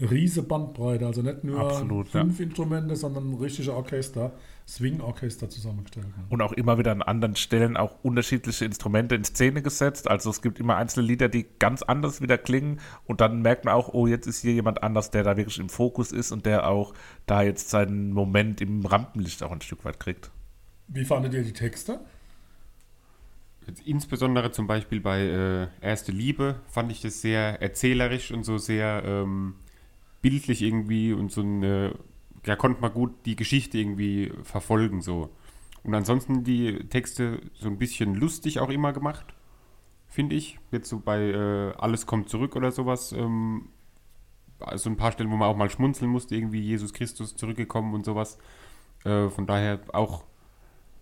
Riese Bandbreite, also nicht nur Absolut, ja. fünf Instrumente, sondern ein richtiges Orchester, Swing-Orchester zusammengestellt. Und auch immer wieder an anderen Stellen auch unterschiedliche Instrumente in Szene gesetzt. Also es gibt immer einzelne Lieder, die ganz anders wieder klingen. Und dann merkt man auch, oh, jetzt ist hier jemand anders, der da wirklich im Fokus ist und der auch da jetzt seinen Moment im Rampenlicht auch ein Stück weit kriegt. Wie fandet ihr die Texte? Jetzt insbesondere zum Beispiel bei äh, Erste Liebe fand ich das sehr erzählerisch und so sehr ähm, bildlich irgendwie und so eine, ja, konnte man gut die Geschichte irgendwie verfolgen so. Und ansonsten die Texte so ein bisschen lustig auch immer gemacht, finde ich. Jetzt so bei äh, Alles kommt zurück oder sowas, ähm, so ein paar Stellen, wo man auch mal schmunzeln musste, irgendwie Jesus Christus zurückgekommen und sowas. Äh, von daher auch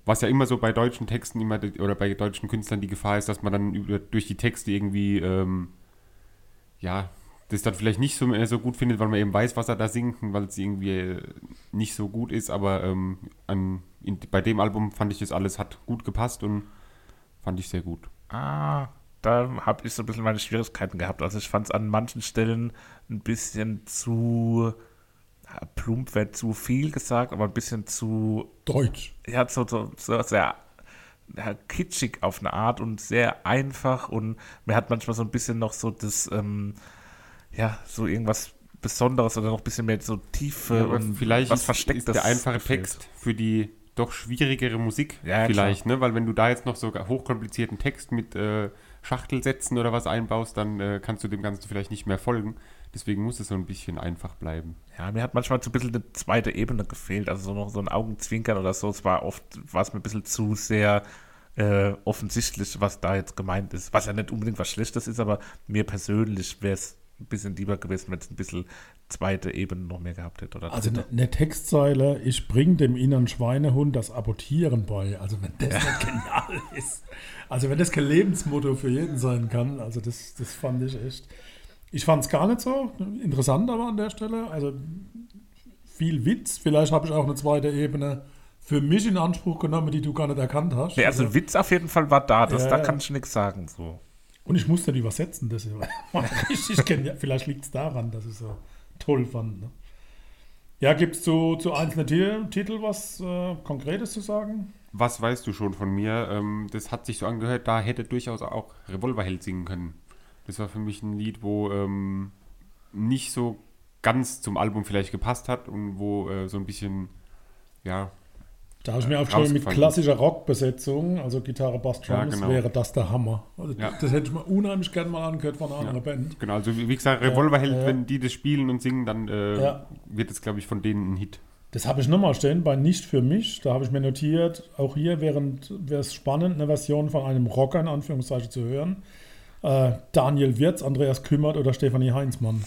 was ja immer so bei deutschen Texten immer oder bei deutschen Künstlern die Gefahr ist, dass man dann über, durch die Texte irgendwie ähm, ja das dann vielleicht nicht so, mehr so gut findet, weil man eben weiß, was er da singt, weil es irgendwie äh, nicht so gut ist. Aber ähm, an, in, bei dem Album fand ich das alles hat gut gepasst und fand ich sehr gut. Ah, da habe ich so ein bisschen meine Schwierigkeiten gehabt. Also ich fand es an manchen Stellen ein bisschen zu plump, wäre zu viel gesagt, aber ein bisschen zu Deutsch. ja, so, so, so sehr ja, kitschig auf eine Art und sehr einfach und mir hat manchmal so ein bisschen noch so das, ähm, ja, so irgendwas Besonderes oder noch ein bisschen mehr so Tiefe Ja, und vielleicht was ist, ist der einfache gefehlt. Text für die doch schwierigere Musik Ja, vielleicht, ne? Weil wenn du da jetzt noch so hochkomplizierten Text mit äh, Schachtelsätzen oder was einbaust, dann äh, kannst du dem Ganzen vielleicht nicht mehr folgen. Deswegen muss es so ein bisschen einfach bleiben. Ja, mir hat manchmal so ein bisschen eine zweite Ebene gefehlt, also so noch so ein Augenzwinkern oder so. Es war oft, war es mir ein bisschen zu sehr äh, offensichtlich, was da jetzt gemeint ist. Was ja nicht unbedingt was Schlechtes ist, aber mir persönlich wäre es ein bisschen lieber gewesen, wenn es ein bisschen zweite Ebene noch mehr gehabt hätte. Also eine ne Textzeile, ich bring dem inneren Schweinehund das Abortieren bei. Also wenn das nicht <laughs> genial ist. Also wenn das kein Lebensmotto für jeden sein kann, also das, das fand ich echt. Ich fand es gar nicht so interessant aber an der Stelle. Also viel Witz. Vielleicht habe ich auch eine zweite Ebene für mich in Anspruch genommen, die du gar nicht erkannt hast. Nee, also Witz auf jeden Fall war da, das, Ja, da ja. kann ich nichts sagen. So. Und ich musste die übersetzen, das war <laughs> richtig genial. Vielleicht liegt es daran, dass ich so toll fand. Ne? Ja, gibt es zu, zu einzelnen Ti- Titeln was äh, Konkretes zu sagen? Was weißt du schon von mir? Ähm, das hat sich so angehört, da hätte durchaus auch Revolverheld singen können. Das war für mich ein Lied, wo ähm, nicht so ganz zum Album vielleicht gepasst hat und wo äh, so ein bisschen, ja, Da habe ich mir aufgeschrieben, mit klassischer Rockbesetzung, also Gitarre, Bass, Ja, Drums, genau. wäre das der Hammer. Also Ja. Das hätte ich mir unheimlich gerne mal angehört von einer anderen Band. genau. Also wie gesagt, Revolverheld, ja. wenn die das spielen und singen, dann äh, Ja. wird es, glaube ich, von denen ein Hit. Das habe ich nochmal stehen bei Nicht für mich. Da habe ich mir notiert, auch hier wäre es spannend, eine Version von einem Rocker in Anführungszeichen zu hören. Äh, Daniel Wirz, Andreas Kümmert oder Stefanie Heinzmann.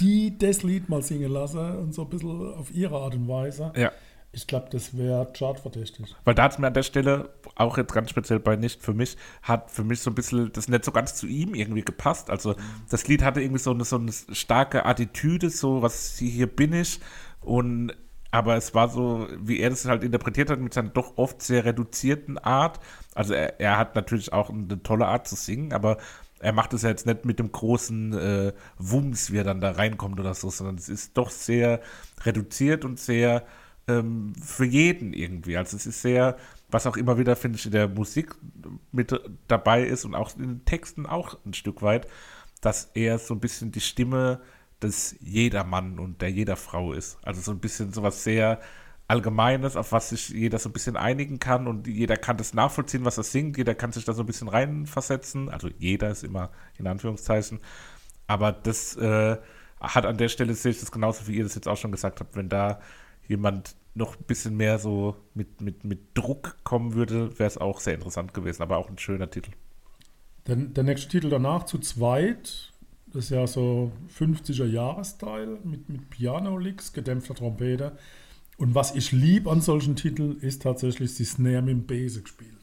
Die das Lied mal singen lassen und so ein bisschen auf ihre Art und Weise. Ja. Ich glaube, das wäre chartverdächtig. Weil da hat es mir an der Stelle, auch jetzt ganz speziell bei Nicht für mich, hat für mich so ein bisschen das nicht so ganz zu ihm irgendwie gepasst. Also das Lied hatte irgendwie so eine, so eine starke Attitüde, so was hier bin ich. Und aber es war so, wie er das halt interpretiert hat, mit seiner doch oft sehr reduzierten Art. Also er, er hat natürlich auch eine tolle Art zu singen, aber er macht es ja jetzt nicht mit dem großen äh, Wumms, wie er dann da reinkommt oder so, sondern es ist doch sehr reduziert und sehr ähm, für jeden irgendwie. Also es ist sehr, was auch immer wieder, finde ich, in der Musik mit dabei ist und auch in den Texten auch ein Stück weit, dass er so ein bisschen die Stimme des Jedermann und der Jederfrau ist. Also so ein bisschen sowas sehr Allgemeines, auf was sich jeder so ein bisschen einigen kann und jeder kann das nachvollziehen, was er singt, jeder kann sich da so ein bisschen reinversetzen. Also jeder ist immer in Anführungszeichen. Aber das äh, hat an der Stelle, sehe ich das genauso, wie ihr das jetzt auch schon gesagt habt, wenn da jemand noch ein bisschen mehr so mit, mit, mit Druck kommen würde, wäre es auch sehr interessant gewesen, aber auch ein schöner Titel. Der, der nächste Titel danach zu zweit, das ist ja so 50er Jahresteil mit, mit Piano-Licks, gedämpfter Trompete. Und was ich liebe an solchen Titeln, ist tatsächlich die Snare mit dem Bese gespielt.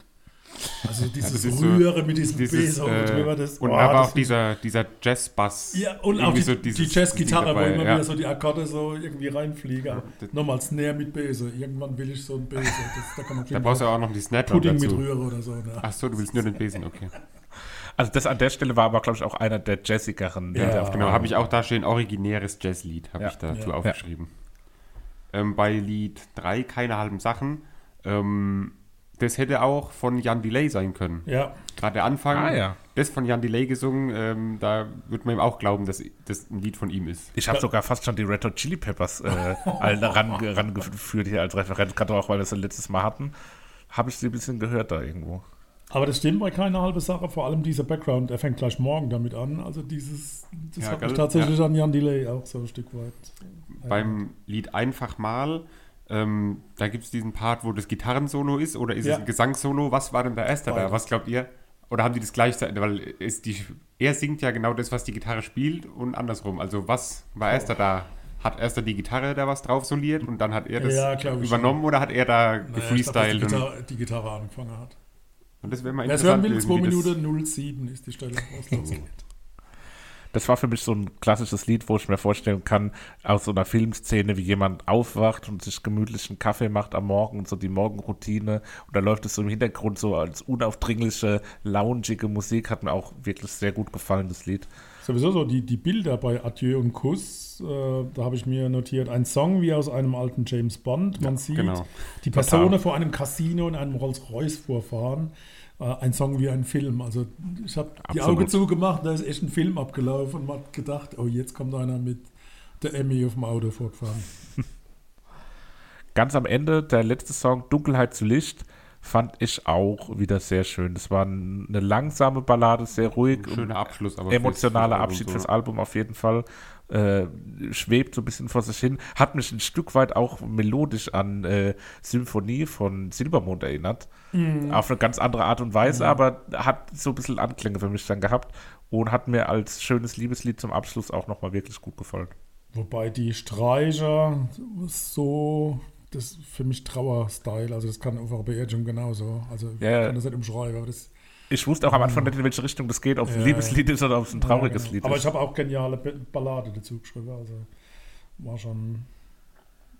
Also dieses das ist so- Rühren mit diesem Dieses, Bese oben äh, drüber. Das, und oh, aber das auch dieser, dieser Jazz-Bass. Ja, und auch die, so die Jazzgitarre, wo immer ja. wieder so die Akkorde so irgendwie reinfliegen. das- Nochmal Snare mit Bese. Irgendwann will ich so ein Bese. Das, da Da brauchst du auch noch die Snare-Drum Pudding mit. Rühre oder so. Ne? Achso, du willst nur den Besen, okay. <laughs> Also das an der Stelle war aber, glaube ich, auch einer der jazzigeren. Ja, Genau, habe ich auch da stehen, originäres Jazzlied, habe Ja. ich dazu Ja. aufgeschrieben. Ähm, bei Lied 3, keine halben Sachen, ähm, das hätte auch von Jan Delay sein können. Ja, Gerade der Anfang, Ah, ja. das von Jan Delay gesungen, ähm, da würde man ihm auch glauben, dass das ein Lied von ihm ist. Ich habe sogar fast schon die Red Hot Chili Peppers äh, <laughs> all ran, rangeführt hier als Referenz, gerade auch, weil wir das letztes Mal hatten. Habe ich sie ein bisschen gehört da irgendwo. aber das stimmt bei keine halbe Sache. Vor allem dieser Background, der fängt gleich morgen damit an. Also dieses, das Ja, hat mich tatsächlich an Jan Delay auch so ein Stück weit. Beim Lied Einfach mal, ähm, da gibt es diesen Part, wo das Gitarrensolo ist, oder ist Ja. es ein Gesangssolo? Was war denn der erste da? Was glaubt ihr? Oder haben die das gleichzeitig? Weil ist die, er singt ja genau das, was die Gitarre spielt und andersrum. Also was war erster da? Hat erster die Gitarre da was drauf soliert und dann hat er das Ja, übernommen oder hat er da Naja, ich glaub, gefreestylt? die, Gitarre, die Gitarre angefangen hat. und das wäre mal es hören interessant. will, 2 irgendwie das- Minuten 07 ist die Stelle, <laughs> wo es losgeht. Das war für mich so ein klassisches Lied, wo ich mir vorstellen kann, aus so einer Filmszene, wie jemand aufwacht und sich gemütlich einen Kaffee macht am Morgen und so die Morgenroutine. Und da läuft es so im Hintergrund so als unaufdringliche, loungige Musik. Hat mir auch wirklich sehr gut gefallen, das Lied. Sowieso so die, die Bilder bei Adieu und Kuss, äh, da habe ich mir notiert, ein Song wie aus einem alten James Bond. Man sieht genau. die. Personen vor einem Casino in einem Rolls-Royce vorfahren. Äh, ein Song wie ein Film. Also ich habe die. Augen zugemacht, da ist echt ein Film abgelaufen und man hat gedacht, oh, jetzt kommt einer mit der Emmy auf dem Auto fortfahren. <laughs> Ganz am Ende, der letzte Song, Dunkelheit zu Licht, fand ich auch wieder sehr schön. Das war ein- eine langsame Ballade, sehr ruhig. Ein schöner Abschluss. Aber emotionaler Abschied so. fürs Album auf jeden Fall. Äh, schwebt so ein bisschen vor sich hin. Hat mich ein Stück weit auch melodisch an äh, Symphonie von Silbermond erinnert. Auf eine ganz andere Art und Weise, aber hat so ein bisschen Anklänge für mich dann gehabt und hat mir als schönes Liebeslied zum Abschluss auch nochmal wirklich gut gefallen. Wobei die Streicher so, das ist für mich Trauer-Style, also das kann auf einer Beerdigung genauso. Also ich ja. kann das nicht umschreiben, aber das Ich wusste auch am Anfang nicht, in welche Richtung das geht, ob es ein Ja, Liebeslied ist oder ob es ein trauriges Ja, Lied Aber ist. ich habe auch geniale Ba- Ballade dazu geschrieben. Also war schon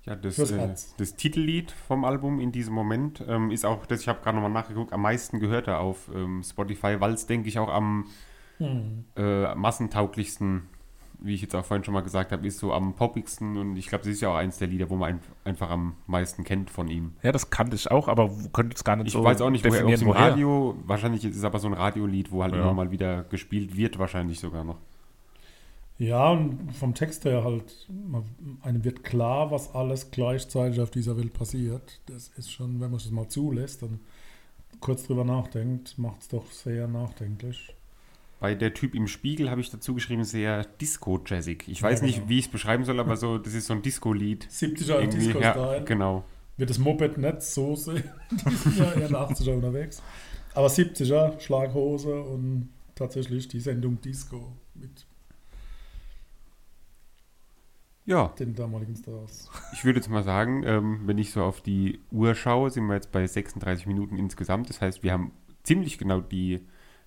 Ja, das, äh, das Titellied vom Album in diesem Moment ähm, ist auch, das ich habe gerade nochmal nachgeguckt, am meisten gehört er auf ähm, Spotify, weil es, denke ich, auch am Hm. äh, massentauglichsten, wie ich jetzt auch vorhin schon mal gesagt habe, ist so am poppigsten und ich glaube, das ist ja auch eins der Lieder, wo man ein, einfach am meisten kennt von ihm. Ja, das kannte ich auch, aber könnte es gar nicht Ich so weiß auch nicht, woher, definieren, im Radio, wahrscheinlich ist es aber so ein Radiolied, wo halt Ja. immer mal wieder gespielt wird, wahrscheinlich sogar noch. Ja, und vom Text her halt, man- einem wird klar, was alles gleichzeitig auf dieser Welt passiert. Das ist schon, wenn man es mal zulässt und kurz drüber nachdenkt, macht es doch sehr nachdenklich. Bei der Typ im Spiegel habe ich dazu geschrieben, sehr Disco-Jazzig. Ich weiß Ja, nicht, genau. wie ich es beschreiben soll, aber so, das ist so ein Disco-Lied. 70er Irgendwie, Disco-Style. ja, genau. Wird das Moped nicht so sehen. <laughs> Ja eher in den 80er unterwegs. Aber 70er, Schlaghose und tatsächlich die Sendung Disco mit Ja, den damaligen Stars. ich würde jetzt mal sagen, ähm, wenn ich so auf die Uhr schaue, sind wir jetzt bei 36 Minuten insgesamt. Das heißt, wir haben ziemlich genau die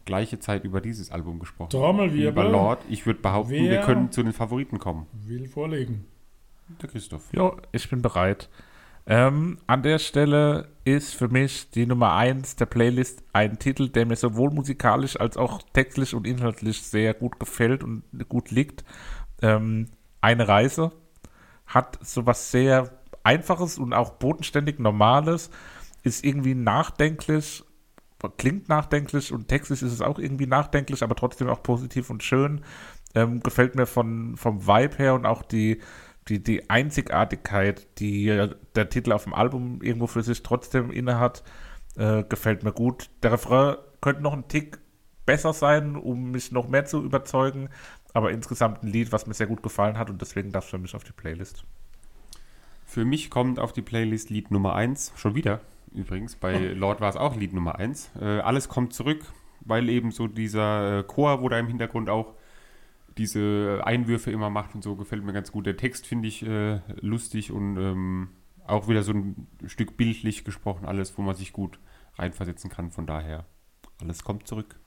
gleiche Zeit über dieses Album gesprochen. Über Trommelwirbel Lord, ich würde behaupten, wir können zu den Favoriten kommen. will vorlegen. Der Christoph. Ja, ich bin bereit. Ähm, an der Stelle ist für mich die Nummer 1 der Playlist ein Titel, der mir sowohl musikalisch als auch textlich und inhaltlich sehr gut gefällt und gut liegt. Ähm, eine Reise hat sowas sehr Einfaches und auch bodenständig Normales, ist irgendwie nachdenklich, klingt nachdenklich und textlich ist es auch irgendwie nachdenklich, aber trotzdem auch positiv und schön. Ähm, gefällt mir von, vom Vibe her und auch die, die, die Einzigartigkeit, die der Titel auf dem Album irgendwo für sich trotzdem innehat, äh, gefällt mir gut. Der Refrain könnte noch ein Tick besser sein, um mich noch mehr zu überzeugen, aber insgesamt ein Lied, was mir sehr gut gefallen hat und deswegen darf es für mich auf die Playlist. Für mich kommt auf die Playlist Lied Nummer 1, schon wieder übrigens, bei Lord war es auch Lied Nummer 1. Äh, alles kommt zurück, weil eben so dieser äh, Chor, wo da im Hintergrund auch diese Einwürfe immer macht und so, gefällt mir ganz gut. Der Text finde ich äh, lustig und ähm, auch wieder so ein Stück bildlich gesprochen, alles, wo man sich gut reinversetzen kann. Von daher, alles kommt zurück.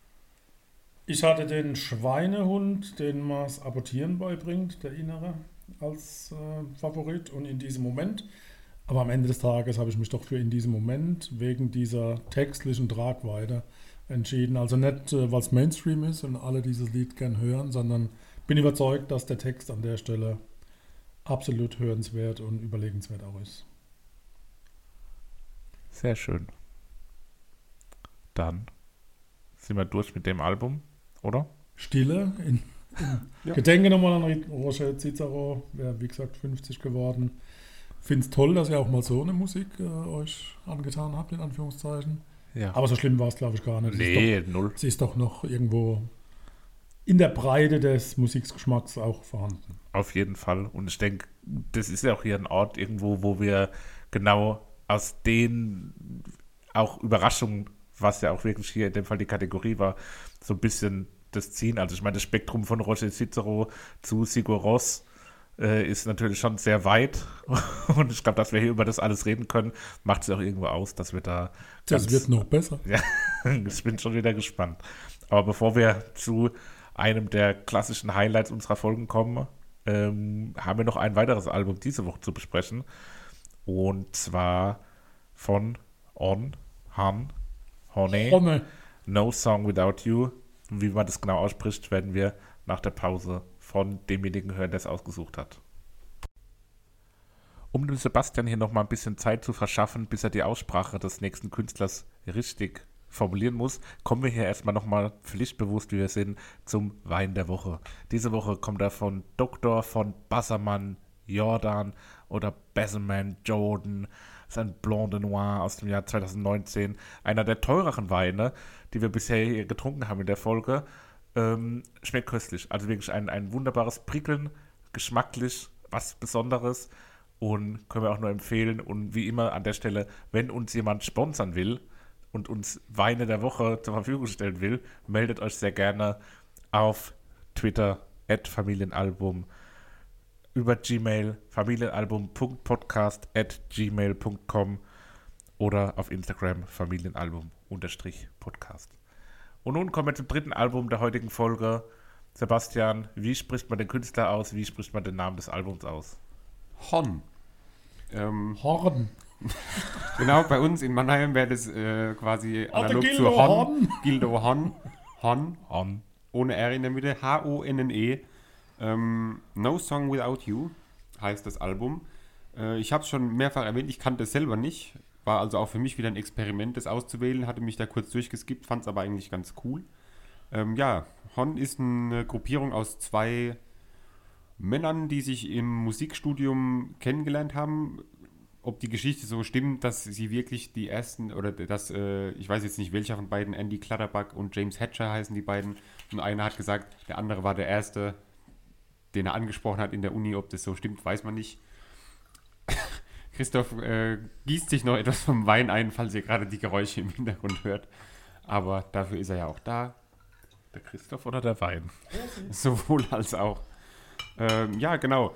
Ich hatte den Schweinehund, den man das Apportieren beibringt, der Innere, als äh, Favorit und in diesem Moment. Aber am Ende des Tages habe ich mich doch für in diesem Moment wegen dieser textlichen Tragweite entschieden. Also nicht, äh, weil es Mainstream ist und alle dieses Lied gern hören, sondern bin überzeugt, dass der Text an der Stelle absolut hörenswert und überlegenswert auch ist. Sehr schön. Dann sind wir durch mit dem Album, oder? Stille in, in Ja. Gedenke nochmal an Roger Cicero, wäre wie gesagt 50 geworden. Finde es toll, dass ihr auch mal so eine Musik äh, euch angetan habt, in Anführungszeichen. Ja. Aber so schlimm war es, glaube ich, gar nicht. Nee, null. doch, sie ist doch noch irgendwo in der Breite des Musikgeschmacks auch vorhanden. Auf jeden Fall. Und ich denke, das ist ja auch hier ein Ort irgendwo, wo wir genau aus den auch Überraschungen, was ja auch wirklich hier in dem Fall die Kategorie war, so ein bisschen das ziehen. Also ich meine, das Spektrum von Roger Cicero zu Sigur Ross äh, ist natürlich schon sehr weit. <laughs> Und ich glaube, dass wir hier über das alles reden können, macht es auch irgendwo aus, dass wir da Das ganz- wird noch besser. <laughs> ja, ich bin schon wieder gespannt. Aber bevor wir zu einem der klassischen Highlights unserer Folgen kommen, ähm, haben wir noch ein weiteres Album diese Woche zu besprechen. Und zwar von On, Han, Honey, Honne. No Song Without You. Wie man das genau ausspricht, werden wir nach der Pause von demjenigen hören, der es ausgesucht hat. Um dem Sebastian hier nochmal ein bisschen Zeit zu verschaffen, bis er die Aussprache des nächsten Künstlers richtig formulieren muss, kommen wir hier erstmal nochmal pflichtbewusst, wie wir sind, zum Wein der Woche. Diese Woche kommt er von Doktor, von Bassermann, Jordan oder Besseman, Jordan. Das ist ein Blanc de Noir aus dem Jahr 2019. Einer der teureren Weine, die wir bisher hier getrunken haben in der Folge. Ähm, schmeckt köstlich. Also wirklich ein, ein wunderbares Prickeln, geschmacklich, was Besonderes. Und können wir auch nur empfehlen. Und wie immer an der Stelle, wenn uns jemand sponsern will und uns Weine der Woche zur Verfügung stellen will, meldet euch sehr gerne auf Twitter, at Familienalbum, über Gmail, familienalbum.podcast at gmail.com oder auf Instagram familienalbum-podcast. Und nun kommen wir zum dritten Album der heutigen Folge. Sebastian, wie spricht man den Künstler aus? Wie spricht man den Namen des Albums aus? Hon. Ähm, Horn. <laughs> genau, bei uns in Mannheim wäre das äh, quasi analog Gildo zu Hon. Horn. Gildo Hon. Hon, On. ohne R in der Mitte. H-O-N-N-E. Ähm, no Song Without You heißt das Album. Äh, ich habe es schon mehrfach erwähnt, ich kannte es selber nicht. War also auch für mich wieder ein Experiment, das auszuwählen. Hatte mich da kurz durchgeskippt, fand es aber eigentlich ganz cool. Ähm, ja, Hon ist eine Gruppierung aus zwei Männern, die sich im Musikstudium kennengelernt haben. Ob die Geschichte so stimmt, dass sie wirklich die ersten, oder dass, äh, ich weiß jetzt nicht welcher von beiden, Andy Clutterbuck und James Hatcher heißen die beiden. Und einer hat gesagt, der andere war der Erste, den er angesprochen hat in der Uni. Ob das so stimmt, weiß man nicht. Christoph äh, gießt sich noch etwas vom Wein ein, falls ihr gerade die Geräusche im Hintergrund hört. Aber dafür ist er ja auch da. Der Christoph oder der Wein? <laughs> Sowohl als auch. Ähm, ja, genau.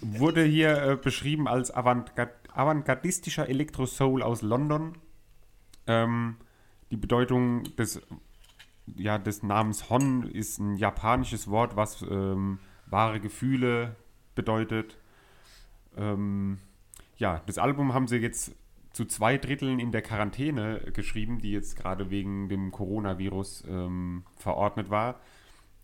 Wurde hier äh, beschrieben als avantgard avantgardistischer Elektro-Soul aus London. Ähm, die Bedeutung des, ja, des Namens Hon ist ein japanisches Wort, was ähm, wahre Gefühle bedeutet. Ähm, ja, das Album haben sie jetzt zu zwei Dritteln in der Quarantäne geschrieben, die jetzt gerade wegen dem Coronavirus ähm, verordnet war.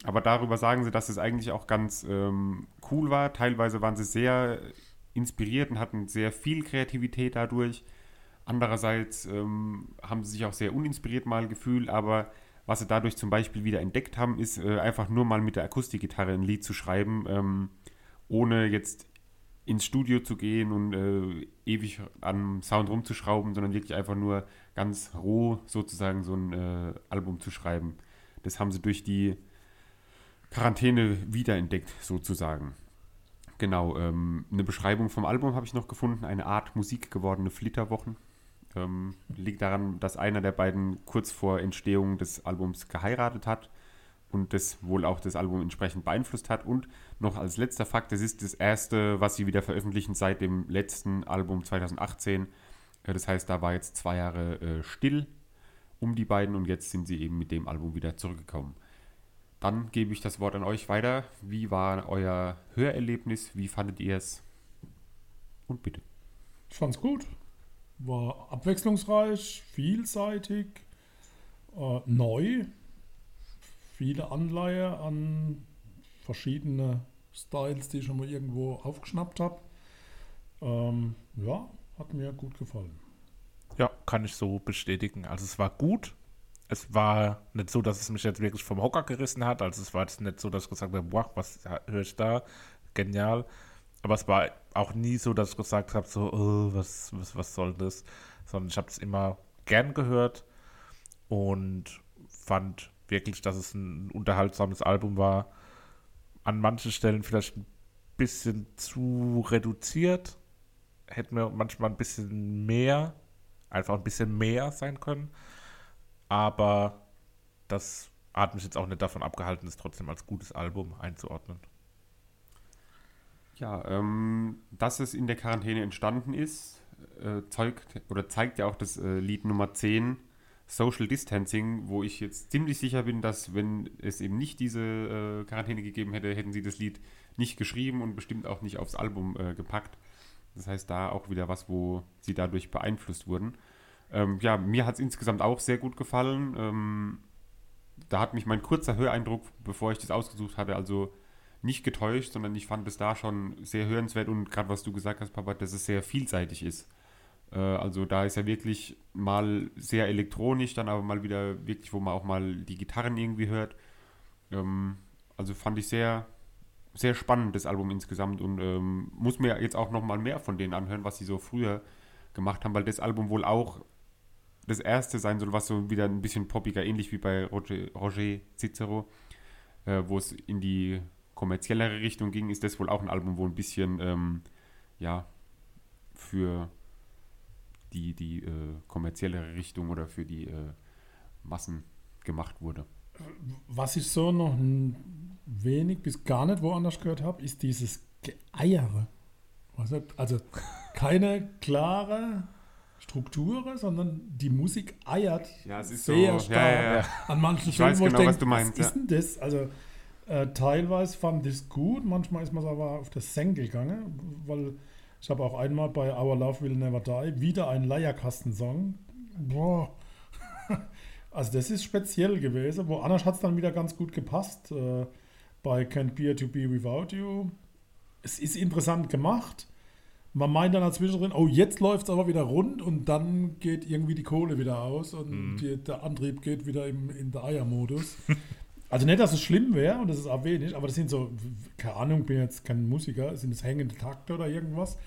Aber darüber sagen sie, dass es eigentlich auch ganz ähm, cool war. Teilweise waren sie sehr inspiriert und hatten sehr viel Kreativität dadurch. Andererseits ähm, haben sie sich auch sehr uninspiriert mal gefühlt, aber was sie dadurch zum Beispiel wieder entdeckt haben, ist äh, einfach nur mal mit der Akustikgitarre ein Lied zu schreiben, ähm, ohne jetzt ins Studio zu gehen und äh, ewig am Sound rumzuschrauben, sondern wirklich einfach nur ganz roh sozusagen so ein äh, Album zu schreiben. Das haben sie durch die Quarantäne wiederentdeckt, sozusagen. Genau, ähm, eine Beschreibung vom Album habe ich noch gefunden, eine Art Musik gewordene Flitterwochen. Ähm, liegt daran, dass einer der beiden kurz vor Entstehung des Albums geheiratet hat und das wohl auch das Album entsprechend beeinflusst hat. Und noch als letzter Fakt, das ist das erste, was sie wieder veröffentlichen seit dem letzten Album 2018. Äh, das heißt, da war jetzt zwei Jahre äh, still um die beiden und jetzt sind sie eben mit dem Album wieder zurückgekommen. Dann gebe ich das Wort an euch weiter. Wie war euer Hörerlebnis? Wie fandet ihr es? Und bitte. Ich fand's gut. War abwechslungsreich, vielseitig, äh, neu. Viele Anleihe an verschiedene Styles, die ich schon mal irgendwo aufgeschnappt habe. Ähm, ja, hat mir gut gefallen. Ja, kann ich so bestätigen. Also es war gut. Es war nicht so, dass es mich jetzt wirklich vom Hocker gerissen hat. Also es war jetzt nicht so, dass ich gesagt habe, boah, was höre ich da? Genial. Aber es war auch nie so, dass ich gesagt habe, so, oh, was, was, was soll das? Sondern ich habe es immer gern gehört und fand wirklich, dass es ein unterhaltsames Album war. An manchen Stellen vielleicht ein bisschen zu reduziert. Hätte mir manchmal ein bisschen mehr, einfach ein bisschen mehr sein können. Aber das hat mich jetzt auch nicht davon abgehalten, es trotzdem als gutes Album einzuordnen. Ja, ähm, dass es in der Quarantäne entstanden ist, äh, zeugt oder zeigt ja auch das äh, Lied Nummer 10, Social Distancing, wo ich jetzt ziemlich sicher bin, dass wenn es eben nicht diese äh, Quarantäne gegeben hätte, hätten sie das Lied nicht geschrieben und bestimmt auch nicht aufs Album äh, gepackt. Das heißt, da auch wieder was, wo sie dadurch beeinflusst wurden. Ähm, ja, mir hat es insgesamt auch sehr gut gefallen. Ähm, da hat mich mein kurzer Höreindruck, bevor ich das ausgesucht hatte, also nicht getäuscht, sondern ich fand es da schon sehr hörenswert und gerade was du gesagt hast, Papa, dass es sehr vielseitig ist. Äh, also da ist ja wirklich mal sehr elektronisch, dann aber mal wieder wirklich, wo man auch mal die Gitarren irgendwie hört. Ähm, also fand ich sehr, sehr spannend, das Album insgesamt und ähm, muss mir jetzt auch noch mal mehr von denen anhören, was sie so früher gemacht haben, weil das Album wohl auch das erste sein soll, was so wieder ein bisschen poppiger, ähnlich wie bei Roger, Roger Cicero, äh, wo es in die kommerziellere Richtung ging, ist das wohl auch ein Album, wo ein bisschen, ähm, ja, für die, die äh, kommerziellere Richtung oder für die äh, Massen gemacht wurde. Was ich so noch wenig bis gar nicht woanders gehört habe, ist dieses Geeiere. Was Also <laughs> keine klare Struktur, sondern die Musik eiert Ja, es ist sehr so, stark. ja, ja. An manchen Ich weiß wo genau, denk, was du meinst, Was ist denn das? Also äh, teilweise fand ich es gut, manchmal ist man aber auf das Senkel gegangen, weil Ich habe auch einmal bei Our Love Will Never Die wieder einen Leierkastensong. Boah. <laughs> Also das ist speziell gewesen. Woanders hat es dann wieder ganz gut gepasst. Äh, bei Can't Bear to Be Without You. Es ist interessant gemacht. Man meint dann dazwischen drin, oh, jetzt läuft es aber wieder rund und dann geht irgendwie die Kohle wieder aus und Mhm. die, der Antrieb geht wieder im, in der Eiermodus. <laughs> also nicht, dass es schlimm wäre und das ist auch wenig, aber das sind so, keine Ahnung, bin jetzt kein Musiker, sind das hängende Takte oder irgendwas.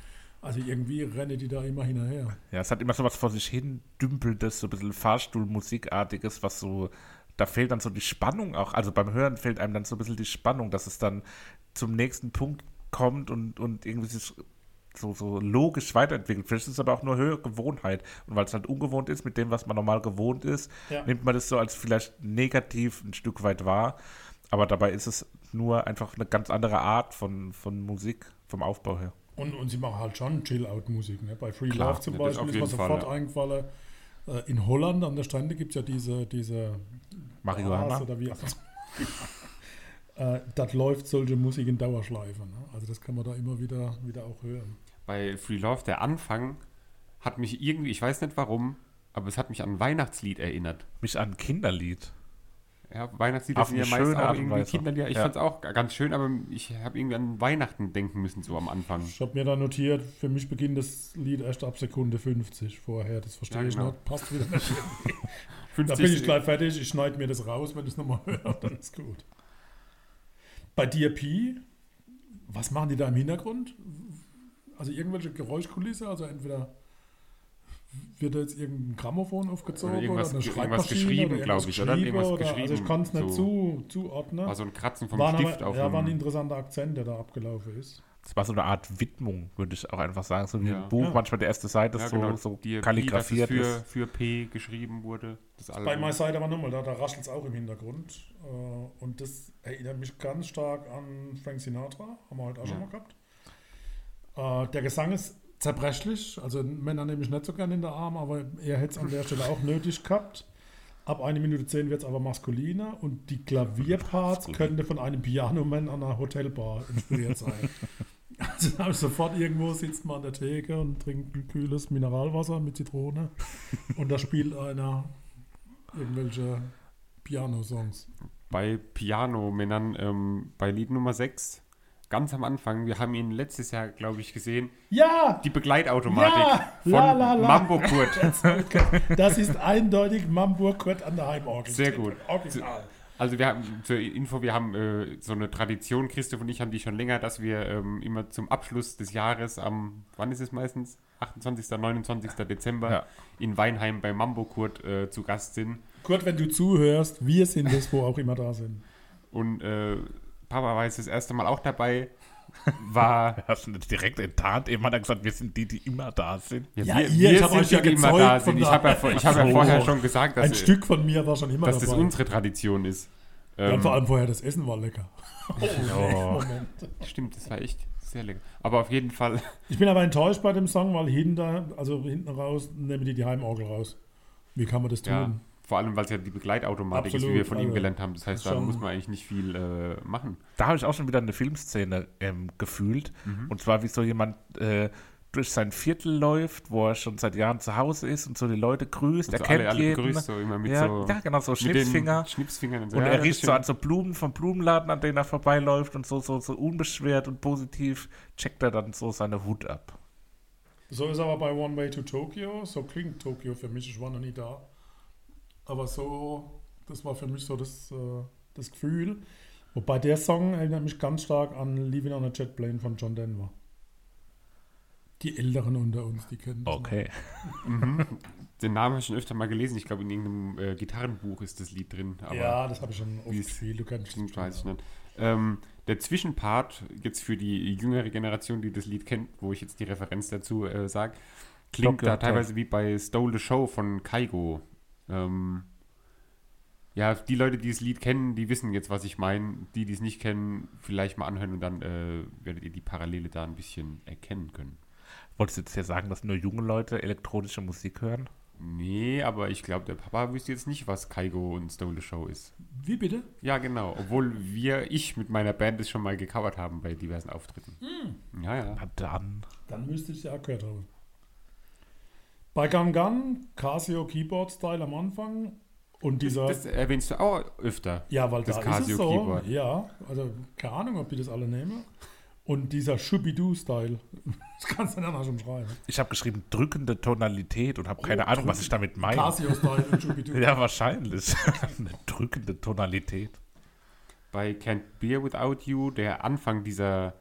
Also irgendwie rennen die da immer hinterher. Ja, es hat immer so was vor sich hin dümpeltes, so ein bisschen Fahrstuhlmusikartiges, was so, da fehlt dann so die Spannung auch. Also beim Hören fehlt einem dann so ein bisschen die Spannung, dass es dann zum nächsten Punkt kommt und, und irgendwie sich so, so logisch weiterentwickelt. Vielleicht ist es aber auch nur höhere Gewohnheit. Und weil es halt ungewohnt ist mit dem, was man normal gewohnt ist, Ja. nimmt man das so als vielleicht negativ ein Stück weit wahr. Aber dabei ist es nur einfach eine ganz andere Art von, von Musik, vom Aufbau her. Und, und sie machen halt schon Chill-Out-Musik. Ne? Bei Free Klar, Love zum Beispiel ist mir jeden Fall, sofort ja. eingefallen. Äh, in Holland an der Strände gibt es ja diese, diese Marihuana. Oder wie <laughs> äh, Das läuft solche Musik in Dauerschleife. Ne? Also das kann man da immer wieder, wieder auch hören. Bei Free Love, der Anfang hat mich irgendwie, ich weiß nicht warum, aber es hat mich an ein Weihnachtslied erinnert. Mich an ein Kinderlied. Ja, Weihnachtslieder Auf sind ja meist auch irgendwie. Kinderlieder. Ich Ja. fand es auch ganz schön, aber ich habe irgendwie an Weihnachten denken müssen, so am Anfang. Ich habe mir da notiert, für mich beginnt das Lied erst ab Sekunde 50 vorher. Das verstehe Ja, ich genau. nicht. Passt wieder nicht. 50 <laughs> Da bin ich gleich fertig. Ich schneide mir das raus, wenn ich es nochmal höre. <laughs> Dann ist gut. Bei DRP, was machen die da im Hintergrund? Also irgendwelche Geräuschkulisse? Also entweder wird da jetzt irgendein Grammophon aufgezogen Oder irgendwas- eine irgendwas geschrieben, oder glaub ich, oder? Irgendwas oder- Also ich geschrieben, kann es nicht so. zu, zuordnen. War so ein Kratzen vom Waren Stift aber, auf ja, war ein interessanter Akzent, der da abgelaufen ist. Das war so eine Art Widmung, würde ich auch einfach sagen. So wie Ja. ein Buch, Ja. manchmal die erste Seite ja, so, genau, so DRP, kalligrafiert ist. für, für P geschrieben wurde. Bei My Side aber nochmal, da, da raschelt es auch im Hintergrund. Äh, und das erinnert mich ganz stark an Frank Sinatra, haben wir heute auch schon mal gehabt. Äh, der Gesang ist zerbrechlich, also Männer nehme ich nicht so gerne in der Arm, aber er hätte es an der Stelle auch nötig gehabt. Ab 1 Minute 10 wird es aber maskuliner und die Klavierparts könnte von einem Pianoman an einer Hotelbar inspiriert sein. <laughs> Also da habe ich sofort irgendwo sitzt man an der Theke und trinkt ein kühles Mineralwasser mit Zitrone und da spielt einer irgendwelche Piano-Songs. bei Piano-Männern, ähm, bei Lied Nummer 6, ganz am Anfang, wir haben ihn letztes Jahr, glaube ich, gesehen, Ja! die Begleitautomatik Ja! von La, la, la. Mambo Kurt. <laughs> Das ist eindeutig Mamburg Kurt an der Heimorgel. Sehr gut. Original. Also wir haben, zur Info, wir haben äh, so eine Tradition, Christoph und ich haben die schon länger, dass wir ähm, immer zum Abschluss des Jahres am, wann ist es meistens? 28., 29. Dezember Ja. in Weinheim bei Mambo Kurt äh, zu Gast sind. Kurt, wenn du zuhörst, wir sind es, wo auch immer da sind. Und äh, Papa war jetzt das erste Mal auch dabei. War <laughs> Hast du nicht direkt enttarnt? Eben hat er gesagt, wir sind die, die immer da sind. Ja, ihr, ich hab euch ja die immer da sind. Ich habe ja, ich hab ja So. vorher schon gesagt, dass, Ein Stück von mir war schon immer dass das dabei. unsere Tradition ist. ja, und Ähm, vor allem vorher das Essen war lecker. <laughs> Oh. Moment. stimmt, das war echt sehr lecker. Aber auf jeden Fall, <laughs> Ich bin aber enttäuscht bei dem Song, weil hinter, also hinten raus, nehmen die die Heimorgel raus. Wie kann man das tun? ja, vor allem, weil es ja die Begleitautomatik ist, wie Absolut, wir von ihm also, gelernt haben. Das heißt, da muss man eigentlich nicht viel äh, machen. Da habe ich auch schon wieder eine Filmszene ähm, gefühlt. Mhm. Und zwar, wie so jemand äh, durch sein Viertel läuft, wo er schon seit Jahren zu Hause ist und so die Leute grüßt. Also er kennt alle, alle jeden. begrüßt, so immer mit ja, so ja, genau, so Schnipsfinger. Schnipsfingern und so. Und Ja, er riecht so an so Blumen vom Blumenladen, an denen er vorbeiläuft und so, so, so unbeschwert und positiv checkt er dann so seine Hut ab. So ist aber bei One Way to Tokyo. So klingt Tokio für mich. Ich war noch nie da. Aber so, das war für mich so das, äh, das Gefühl. Wobei der Song erinnert mich ganz stark an Leaving on a Jet Plane von John Denver. Die Älteren unter uns, die kennen das. Okay. <laughs> Mhm. Den Namen habe ich schon öfter mal gelesen. Ich glaube, in irgendeinem äh, Gitarrenbuch ist das Lied drin. ja, das habe ich schon wie oft es viel. Du kennst Stimmt, das weiß ich nicht. Ähm, der Zwischenpart, jetzt für die jüngere Generation, die das Lied kennt, wo ich jetzt die Referenz dazu äh, sage, klingt Tokyo da teilweise wie bei Stole the Show von Kaigo. Ähm, ja, die Leute, die das Lied kennen, die wissen jetzt, was ich meine. Die, die es nicht kennen, vielleicht mal anhören und dann äh, werdet ihr die Parallele da ein bisschen erkennen können. Wolltest du jetzt hier sagen, dass nur junge Leute elektronische Musik hören? Nee, aber ich glaube, der Papa wüsste jetzt nicht, was Kaigo und Stole Show ist. Wie bitte? Ja, genau. Obwohl wir, ich mit meiner Band es schon mal gecovert haben bei diversen Auftritten. Ja, ja. Na dann. Dann müsste ich ja gehört haben. Bei Gun Gun, Casio Keyboard Style am Anfang und dieser. Das erwähnst du auch öfter. ja, weil das da ist es Casio so. Keyboard. Ja, also keine Ahnung, ob die das alle nehmen. Und dieser Shubidu-Style. <laughs> Das kannst du dann auch schon schreiben. Ich habe geschrieben drückende Tonalität und habe keine Oh, Ahnung, was ich damit meine. Casio-Style und Shubidu. <laughs> Ja, wahrscheinlich. <laughs> Eine drückende Tonalität. Bei Can't Beer Without You, der Anfang dieser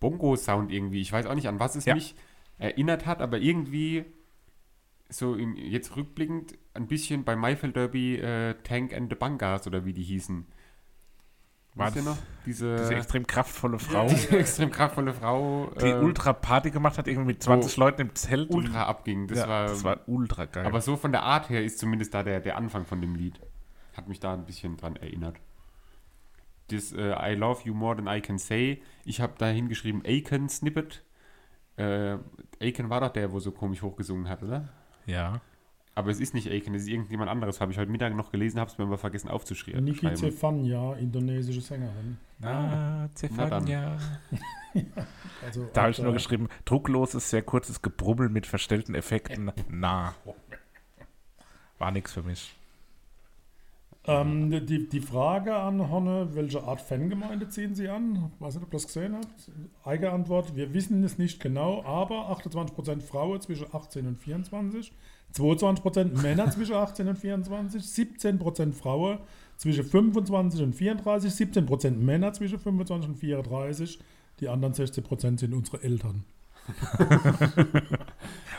Bongo-Sound irgendwie, ich weiß auch nicht, an was es Ja. mich erinnert hat, aber irgendwie so im, jetzt rückblickend ein bisschen bei Maifeld Derby äh, Tank and the Bangas oder wie die hießen. War das noch? Diese, diese extrem kraftvolle Frau, diese <laughs> extrem kraftvolle Frau, die äh, ultra Party gemacht hat, irgendwie mit 20 wo Leuten im Zelt. ultra abging. Das, ja, war, das war ultra geil. aber so von der Art her ist zumindest da der, der Anfang von dem Lied. Hat mich da ein bisschen dran erinnert. Das äh, I Love You More Than I Can Say. Ich habe da hingeschrieben Aiken Snippet. Äh, Aiken war doch der, wo so komisch hochgesungen hat, oder? Ja. Aber es ist nicht Aiken, es ist irgendjemand anderes. Habe ich heute Mittag noch gelesen, habe es mir aber vergessen aufzuschreiben. Niki Zefania, indonesische Sängerin. Ah, Zefania. <laughs> Also Da habe ich nur geschrieben, druckloses, sehr kurzes Gebrummel mit verstellten Effekten. <laughs> Na. War nix für mich. Ähm, die, die Frage an Honne, welche Art Fangemeinde ziehen Sie an? Weiß nicht, ob ihr das gesehen habt. Eigene Antwort, wir wissen es nicht genau, aber 28% Frauen zwischen 18 und 24, 22% Männer zwischen 18 und 24, 17% Frauen zwischen 25 und 34, 17% Männer zwischen 25 und 34, die anderen 16% sind unsere Eltern. <laughs>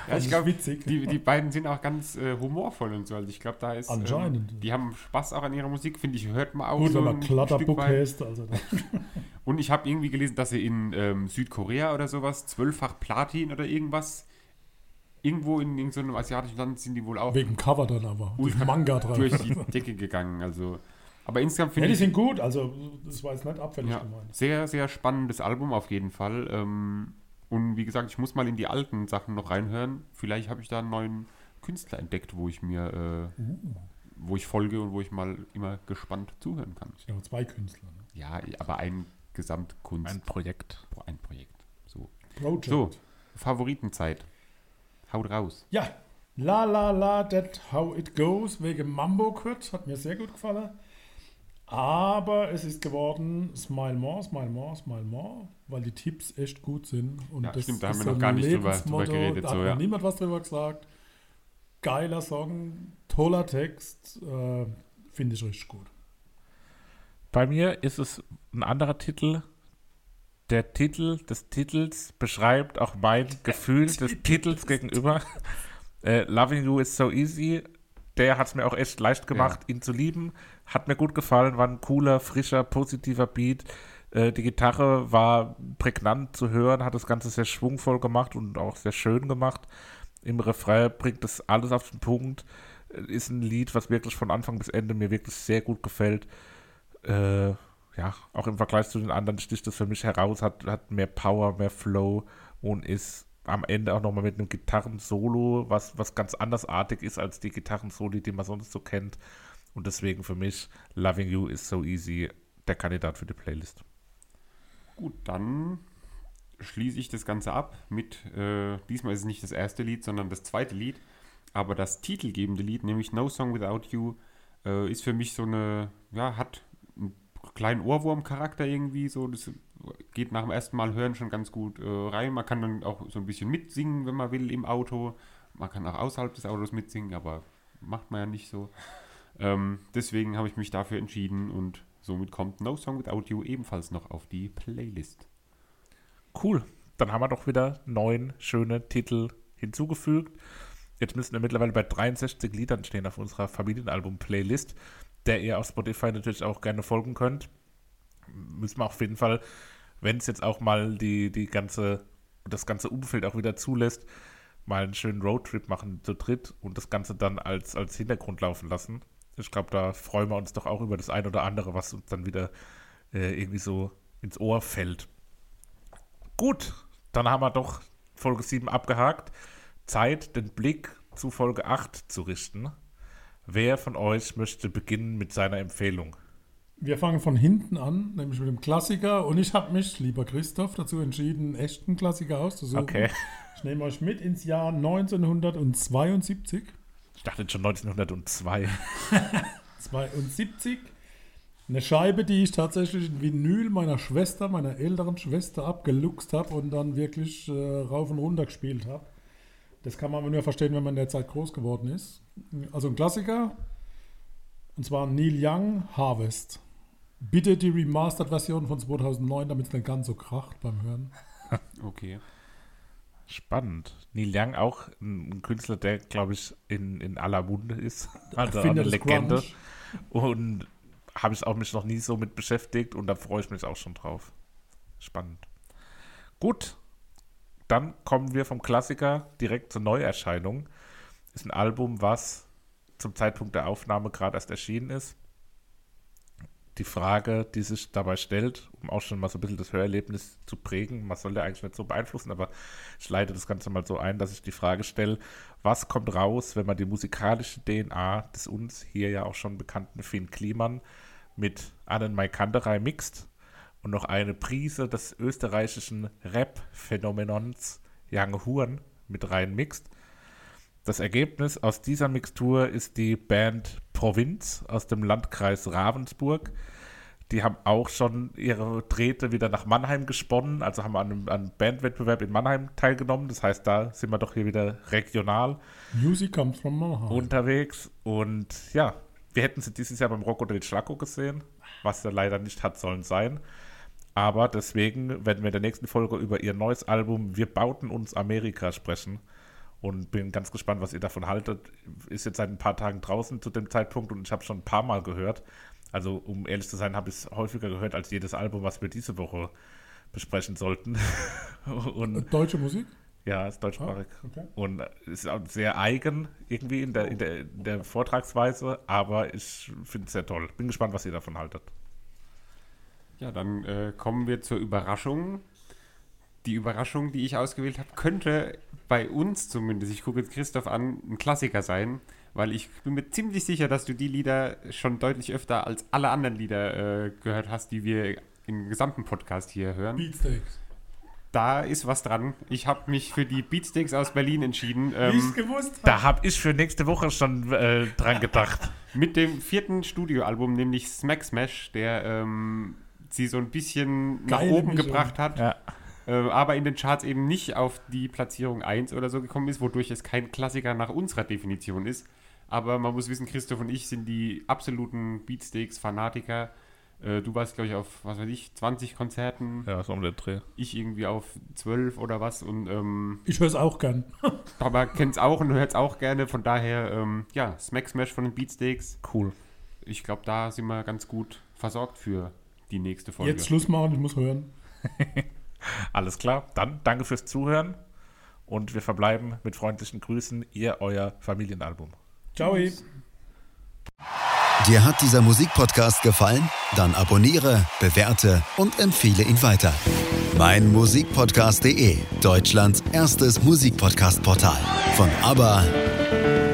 Ja, ich glaube, die, die beiden sind auch ganz äh, humorvoll und so. Also ich glaube, da ist. Anscheinend. Ähm, die haben Spaß auch an ihrer Musik, finde ich, hört man auch Gut, so wenn man weit. heißt, also <laughs> Und ich habe irgendwie gelesen, dass sie in ähm, Südkorea oder sowas zwölffach Platin oder irgendwas. Irgendwo in, in so einem asiatischen Land sind die wohl auch wegen Cover dann aber. Durch Manga dran. <laughs> durch die Decke gegangen. Also, aber insgesamt Ja, finde die ich sind gut, also das war jetzt nicht abfällig ja, gemeint. sehr, sehr spannendes Album auf jeden Fall. Ähm, und wie gesagt, ich muss mal in die alten Sachen noch reinhören. Vielleicht habe ich da einen neuen Künstler entdeckt, wo ich mir, äh, wo ich folge und wo ich mal immer gespannt zuhören kann. Ich habe zwei Künstler. Ne? Ja, aber ein Gesamtkunst, Ein Projekt. ein Projekt. So. Project. So, Favoritenzeit. Haut raus. Ja, La La La, that how it goes, wegen Mambo Kurt, hat mir sehr gut gefallen. Aber es ist geworden Smile More, Smile More, Smile More, weil die Tipps echt gut sind. Und Ja, das stimmt, da ist haben wir noch gar nicht drüber- drüber Lebensmotto, geredet, Da hat so, noch ja. niemand was drüber gesagt. Geiler Song, toller Text, äh, finde ich richtig gut. Bei mir ist es ein anderer Titel. Der Titel des Titels beschreibt auch mein Gefühl des Titels gegenüber. Äh, Loving You is so easy. Der hat es mir auch echt leicht gemacht, ihn zu lieben. Hat mir gut gefallen, war ein cooler, frischer, positiver Beat. Äh, die Gitarre war prägnant zu hören, hat das Ganze sehr schwungvoll gemacht und auch sehr schön gemacht. Im Refrain bringt das alles auf den Punkt. Äh, Ist ein Lied, was wirklich von Anfang bis Ende mir wirklich sehr gut gefällt äh, ja, auch im Vergleich zu den anderen sticht das für mich heraus, hat, hat mehr Power, mehr Flow und ist am Ende auch nochmal mit einem Gitarrensolo, was, was ganz andersartig ist als die Gitarrensoli, die man sonst so kennt. Und deswegen für mich Loving You is so easy der Kandidat für die Playlist. Gut, dann schließe ich das Ganze ab mit, äh, diesmal ist es nicht das erste Lied, sondern das zweite Lied, aber das titelgebende Lied, nämlich No Song Without You, äh, ist für mich so eine, ja, hat einen kleinen Ohrwurm-Charakter irgendwie, so, das geht nach dem ersten Mal hören schon ganz gut äh, rein, man kann dann auch so ein bisschen mitsingen, wenn man will, im Auto, man kann auch außerhalb des Autos mitsingen, aber macht man ja nicht so. Ähm, deswegen habe ich mich dafür entschieden und somit kommt No Song Without You ebenfalls noch auf die Playlist. Cool. Dann haben wir doch wieder neun schöne Titel hinzugefügt. Jetzt müssen wir mittlerweile bei 63 Liedern stehen auf unserer Familienalbum-Playlist, der ihr auf Spotify natürlich auch gerne folgen könnt. Müssen wir auf jeden Fall, wenn es jetzt auch mal die, die ganze, das ganze Umfeld auch wieder zulässt, mal einen schönen Roadtrip machen zu dritt und das Ganze dann als, als Hintergrund laufen lassen. Ich glaube, da freuen wir uns doch auch über das ein oder andere, was uns dann wieder äh, irgendwie so ins Ohr fällt. Gut, dann haben wir doch Folge 7 abgehakt. Zeit, den Blick zu Folge 8 zu richten. Wer von euch möchte beginnen mit seiner Empfehlung? Wir fangen von hinten an, nämlich mit dem Klassiker. Und ich habe mich, lieber Christoph, dazu entschieden, einen echten Klassiker auszusuchen. Okay. Ich nehme euch mit ins Jahr 1972. Ich dachte jetzt schon 1902. 72. <laughs> Eine Scheibe, die ich tatsächlich in Vinyl meiner Schwester, meiner älteren Schwester, abgeluchst habe und dann wirklich äh, rauf und runter gespielt habe. Das kann man aber nur verstehen, wenn man in der Zeit groß geworden ist. Also ein Klassiker. Und zwar Neil Young Harvest. Bitte die Remastered-Version von 2009, damit es nicht ganz so kracht beim Hören. <laughs> Okay. Spannend. Neil Young auch ein, Künstler, der, glaube ich, in, in aller Munde ist. <laughs> Also eine Legende. Grunge. Und habe ich auch mich noch nie so mit beschäftigt und da freue ich mich auch schon drauf. Spannend. Gut, dann kommen wir vom Klassiker direkt zur Neuerscheinung. Ist ein Album, was zum Zeitpunkt der Aufnahme gerade erst erschienen ist. Die Frage, die sich dabei stellt, um auch schon mal so ein bisschen das Hörerlebnis zu prägen, man soll ja eigentlich nicht so beeinflussen, aber ich leite das Ganze mal so ein, dass ich die Frage stelle, was kommt raus, wenn man die musikalische DNA des uns hier ja auch schon bekannten Finn Kliman mit Annen Maikanderei mixt und noch eine Prise des österreichischen Rap-Phänomenons Young Huren mit rein mixt. Das Ergebnis aus dieser Mixtur ist die Band Provinz aus dem Landkreis Ravensburg. Die haben auch schon ihre Drähte wieder nach Mannheim gesponnen, also haben an einem, an einem Bandwettbewerb in Mannheim teilgenommen. Das heißt, da sind wir doch hier wieder regional Music comes from Mannheim. unterwegs. Und ja, wir hätten sie dieses Jahr beim Rock oder den Schlacko gesehen, was ja leider nicht hat sollen sein. Aber deswegen werden wir in der nächsten Folge über ihr neues Album Wir bauten uns Amerika sprechen. Und bin ganz gespannt, was ihr davon haltet. Ist jetzt seit ein paar Tagen draußen zu dem Zeitpunkt und ich habe schon ein paar Mal gehört. Also, um ehrlich zu sein, habe ich es häufiger gehört als jedes Album, was wir diese Woche besprechen sollten. <laughs> und Deutsche Musik? ja, ist Ah, deutschsprachig. okay. Und es ist auch sehr eigen irgendwie in der, in der, in der Vortragsweise, aber ich finde es sehr toll. Bin gespannt, was ihr davon haltet. Ja, dann äh, kommen wir zur Überraschung. Die Überraschung, die ich ausgewählt habe, könnte bei uns zumindest, ich gucke jetzt Christoph an, ein Klassiker sein, weil ich bin mir ziemlich sicher, dass du die Lieder schon deutlich öfter als alle anderen Lieder äh, gehört hast, die wir im gesamten Podcast hier hören. Beatsteaks. Da ist was dran. Ich habe mich für die Beatsteaks aus Berlin entschieden. Ähm, es gewusst habe. Da habe ich für nächste Woche schon äh, dran gedacht. <laughs> mit dem vierten Studioalbum, nämlich Smack Smash, der ähm, sie so ein bisschen nach Geile oben Mischung. gebracht hat. Ja. Äh, aber in den Charts eben nicht auf die Platzierung 1 oder so gekommen ist, wodurch es kein Klassiker nach unserer Definition ist. Aber man muss wissen, Christoph und ich sind die absoluten Beatsteaks-Fanatiker. Äh, du warst, glaube ich, auf, was weiß ich, 20 Konzerten, Ja, so um den Dreh. ich irgendwie auf 12 oder was. Und ähm, Ich höre es auch gern. <laughs> Papa kennt es auch und hört es auch gerne. Von daher, ähm, ja, Smack Smash von den Beatsteaks. Cool. Ich glaube, da sind wir ganz gut versorgt für die nächste Folge. Jetzt Schluss machen, ich muss hören. <laughs> Alles klar. Dann danke fürs Zuhören und wir verbleiben mit freundlichen Grüßen. Ihr, euer Familienalbum. Ciao. Dir hat dieser Musikpodcast gefallen? Dann abonniere, bewerte und empfehle ihn weiter. Mein Musikpodcast.de, Deutschlands erstes Musikpodcast-Portal. Von ABBA